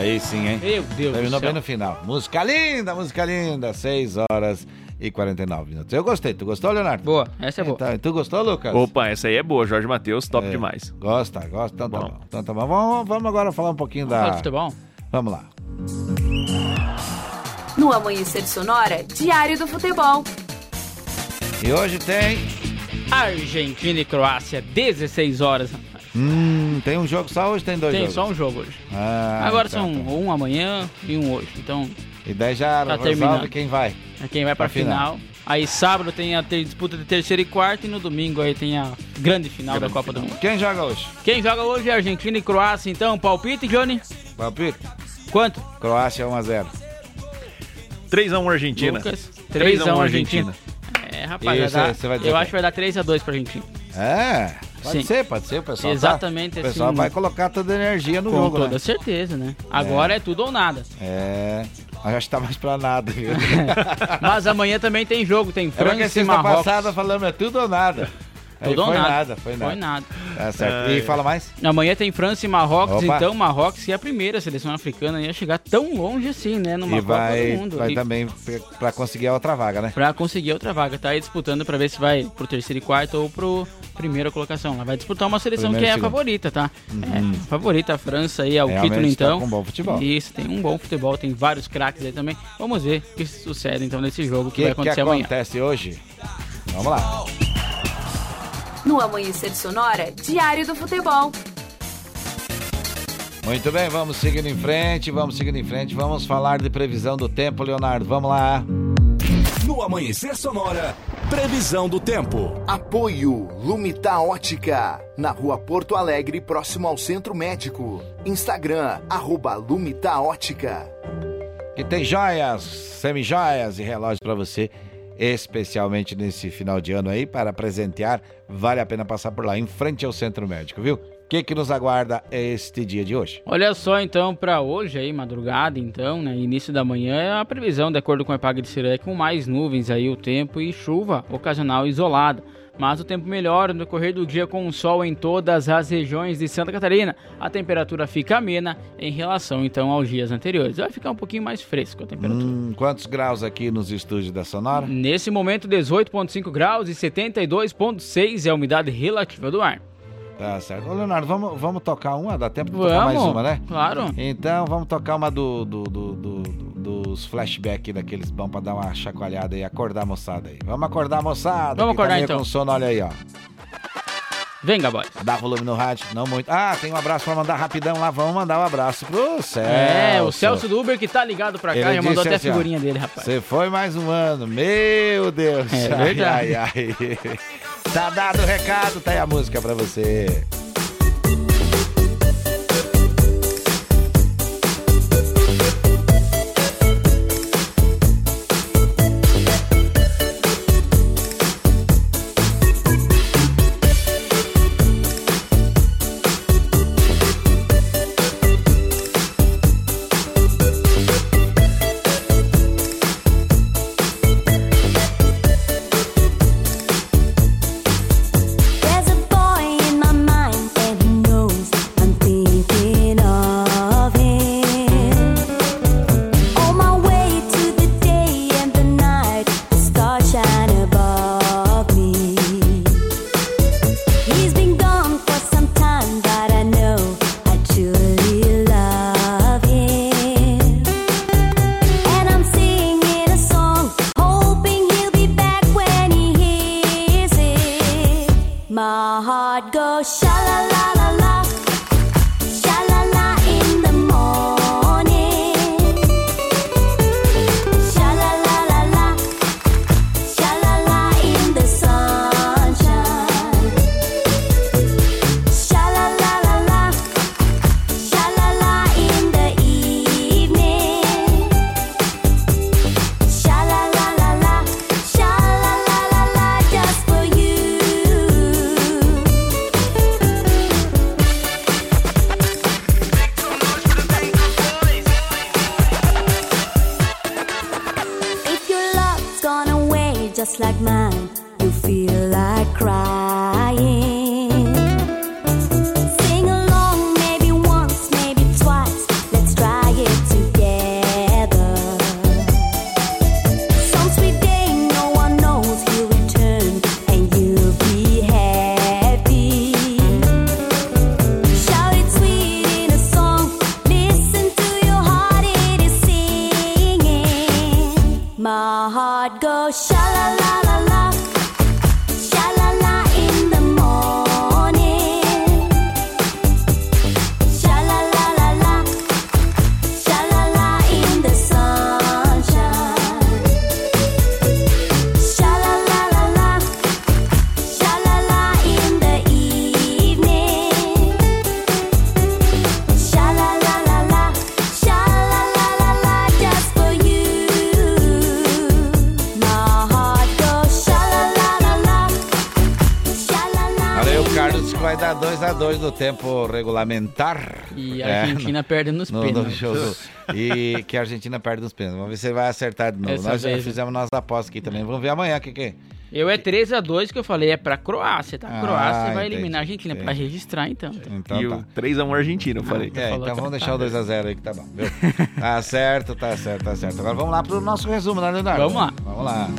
Aí sim, hein? Meu Deus Terminou do céu. bem no final. Música linda, música linda. 6 horas e 49 minutos. Eu gostei. Tu gostou, Leonardo? Boa, essa é boa. Então, tu gostou, Lucas? Opa, essa aí é boa, Jorge Matheus, top É. demais. Gosta, gosta. Então tá bom. Então tá bom. Vamos, vamos agora falar um pouquinho Fala da. de futebol? Vamos lá. No Amanhecer Sonora, Diário do Futebol. E hoje tem. Argentina e Croácia, 16 horas. Hum, tem um jogo só hoje? Tem dois Tem jogos? só um jogo hoje. Ah, Agora então são tá. um amanhã e um hoje. Então, E daí já tá resolve terminando. quem vai. É quem vai pra, Pra final. final. Aí sábado tem a ter- disputa de terceiro e quarto e no domingo aí tem a grande final da Copa do Mundo. Quem joga hoje? Quem joga hoje é Argentina e Croácia, então palpite, Johnny? Palpite? Quanto? Croácia 1x0. 3x1 Argentina. Lucas, 3 a 1 3x1 Argentina. É, rapaz, E vai dar- você vai dizer eu acho que vai dar 3x2 pra Argentina. É, pode Sim. ser, pode ser. O pessoal, tá- Exatamente o pessoal assim. vai colocar toda a energia no Com jogo, toda né? certeza, né? Agora é. tudo ou nada. É, acho que tá mais pra nada. viu? [laughs] Mas amanhã também tem jogo, tem É França e sexta Marrocos. passada falamos é tudo ou nada. Tudo ou foi nada. nada. Foi nada. Foi nada. Tá certo. É, e é. fala mais? Amanhã tem França e Marrocos, Opa. então Marrocos que é a primeira seleção africana a chegar tão longe assim, né, numa e Copa vai, do Mundo. vai E também p- pra conseguir a outra vaga, né? Pra conseguir outra vaga, tá aí disputando pra ver se vai pro terceiro e quarto ou pro primeira colocação. Ela vai disputar uma seleção Primeiro que é e a segundo. favorita, tá? Uhum. É, favorita a França aí ao Realmente título tá então. com bom futebol. Isso, tem um bom futebol, tem vários craques aí também. Vamos ver o que sucede então nesse jogo O que, que, vai que acontecer amanhã. acontece hoje? Vamos lá. No Amanhecer Sonora, Diário do Futebol. Muito bem, vamos seguindo em frente, vamos seguindo em frente. Vamos falar de previsão do tempo, Leonardo. Vamos lá. No Amanhecer Sonora, previsão do tempo. Apoio Lumita Ótica, na rua Porto Alegre, próximo ao Centro Médico. Instagram, arroba Lumita Ótica. Que tem joias, semijoias e relógios para você, especialmente nesse final de ano aí, para presentear. Vale a pena passar por lá, em frente ao Centro Médico, viu? O que, que nos aguarda este dia de hoje? Olha só então pra hoje aí, madrugada então, né, início da manhã, a previsão de acordo com a EPAG de Siré, com mais nuvens aí o tempo e chuva ocasional isolada. Mas o tempo melhora no decorrer do dia com o sol em todas as regiões de Santa Catarina. A temperatura fica amena em relação então aos dias anteriores. Vai ficar um pouquinho mais fresco a temperatura. Hum, quantos graus aqui nos estúdios da Sonora? Nesse momento 18.5 graus e 72.6 é a umidade relativa do ar. Tá certo. Ô, Leonardo, vamos, vamos tocar uma? Dá tempo de tocar mais uma, né? claro. Então, vamos tocar uma do, do, do- do- do- dos flashbacks daqueles bons pra dar uma chacoalhada e acordar a moçada aí. Vamos acordar a moçada. Vamos tá acordar, meio então. com sono, olha aí, ó. Vem, Gaboy. Dá volume no rádio, não muito. Ah, tem um abraço pra mandar rapidão lá. Vamos mandar um abraço pro Celso. É, o Celso do Uber que tá ligado pra cá, Ele já mandou até a assim, ó, figurinha dele, rapaz. Você foi mais um ano. Meu Deus. É Ai, verdade. Ai, ai. Tá dado o recado, tá aí a música pra você. Tempo regulamentar. E a É, Argentina perde nos no, pênaltis. no jogo. E que a Argentina perde nos pênaltis. Vamos ver se ele vai acertar de novo. Essa Nós já vez. fizemos nossas apostas aqui também. Vamos ver amanhã o que, que é. Eu é 3x2 que eu falei, é pra Croácia, tá? A Ah, Croácia vai entendi, eliminar a Argentina, pra entendi. registrar então. Então e tá. o 3x1 argentino, eu falei. É, falou então vamos tá deixar o bem. 2x0 aí que tá bom. Viu? tá certo, tá certo, tá certo. Agora vamos lá pro nosso resumo, né, Leonardo? Vamos lá. Vamos lá.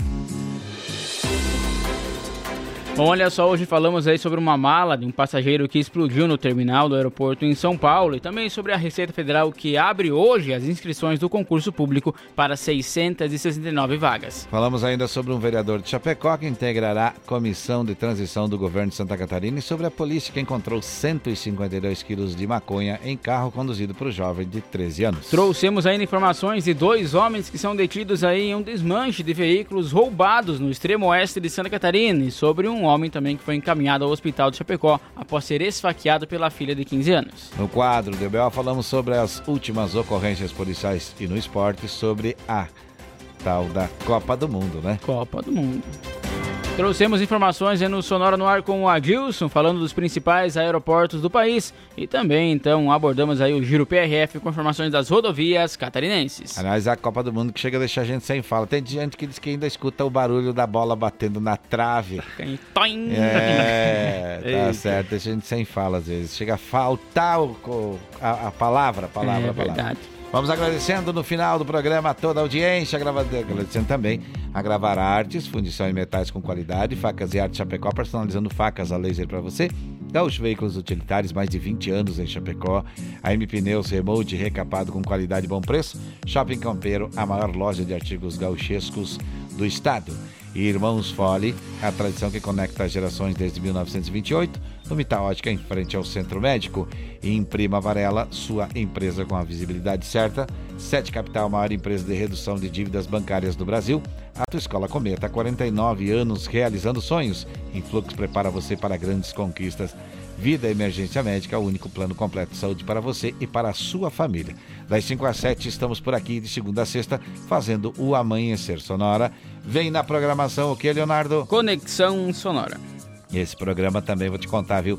Bom, olha só, hoje falamos aí sobre uma mala de um passageiro que explodiu no terminal do aeroporto em São Paulo e também sobre a Receita Federal que abre hoje as inscrições do concurso público para 669 vagas. Falamos ainda sobre um vereador de Chapecó que integrará a comissão de transição do governo de Santa Catarina e sobre a polícia que encontrou 152 quilos de maconha em carro conduzido por um jovem de 13 anos. Trouxemos ainda informações de dois homens que são detidos aí em um desmanche de veículos roubados no extremo oeste de Santa Catarina e sobre um homem também que foi encaminhado ao hospital de Chapecó após ser esfaqueado pela filha de 15 anos. No quadro do BO falamos sobre as últimas ocorrências policiais e no esporte sobre a tal da Copa do Mundo, né? Copa do Mundo. Trouxemos informações no Sonora no Ar com o Adilson, falando dos principais aeroportos do país. E também, então, abordamos aí o Giro PRF com informações das rodovias catarinenses. Aliás, a Copa do Mundo que chega a deixar a gente sem fala. Tem gente que diz que ainda escuta o barulho da bola batendo na trave. É, [laughs] tá Eita. certo. Deixa a gente sem fala às vezes. Chega a faltar o- a, a palavra, a palavra, É a palavra. verdade. Vamos agradecendo no final do programa a toda a audiência, agradecendo também a Gravar Artes, fundição em metais com qualidade, facas e arte Chapecó, personalizando facas a laser para você. Gaúcho Veículos Utilitários, mais de 20 anos em Chapecó. A M Pneus Remote, recapado com qualidade e bom preço. Shopping Campeiro, a maior loja de artigos gauchescos do estado. E Irmãos Fole, a tradição que conecta as gerações desde 1928. Lumita Ótica, em frente ao Centro Médico. E em Prima Varela, sua empresa com a visibilidade certa. Sete Capital, maior empresa de redução de dívidas bancárias do Brasil. A tua escola Cometa, 49 anos realizando sonhos. Influx prepara você para grandes conquistas. Vida Emergência Médica, o único plano completo de saúde para você e para a sua família. Das 5 às 7, estamos por aqui de segunda a sexta, fazendo o Amanhecer Sonora. Vem na programação o que, Leonardo? Conexão Sonora. Esse programa também vou te contar, viu?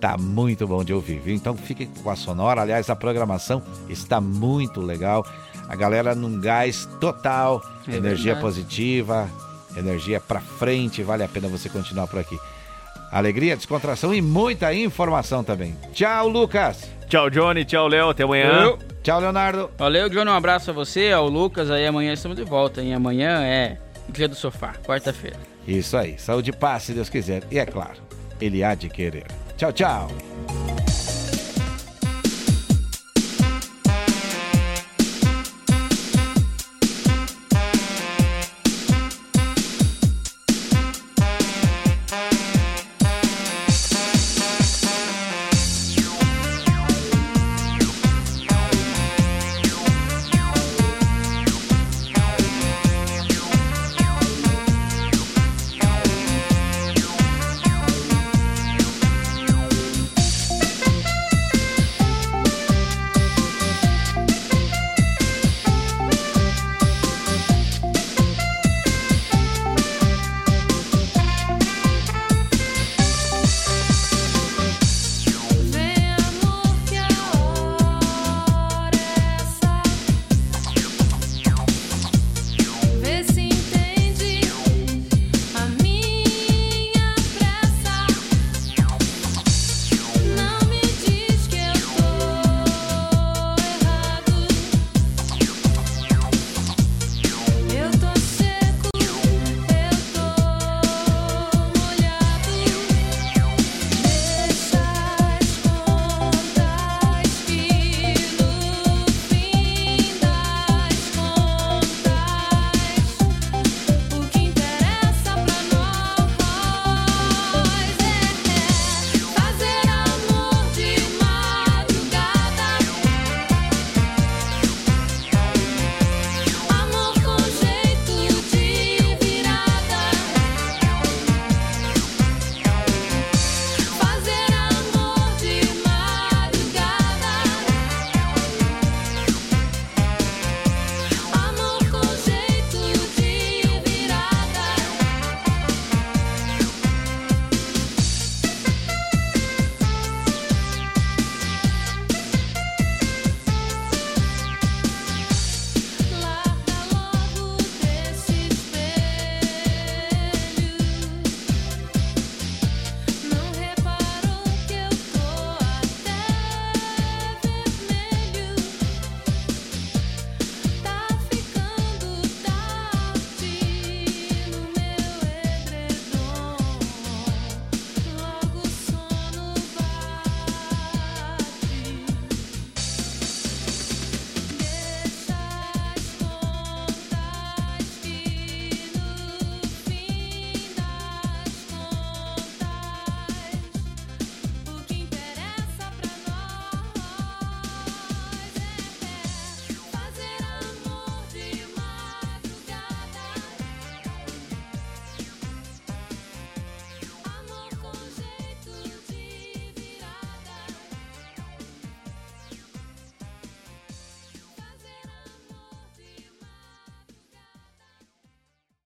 Tá muito bom de ouvir, viu? Então fique com a Sonora. Aliás, a programação está muito legal. A galera num gás total, É energia verdade. positiva, energia pra frente. Vale a pena você continuar por aqui. Alegria, descontração e muita informação também. Tchau, Lucas. Tchau, Johnny. Tchau, Léo. Até amanhã. Eu. Tchau, Leonardo. Valeu, Johnny. Um abraço a você, ao Lucas. Aí amanhã estamos de volta, hein? Amanhã é dia do sofá, quarta-feira. Isso aí. Saúde e paz, se Deus quiser. E é claro, ele há de querer. Tchau, tchau.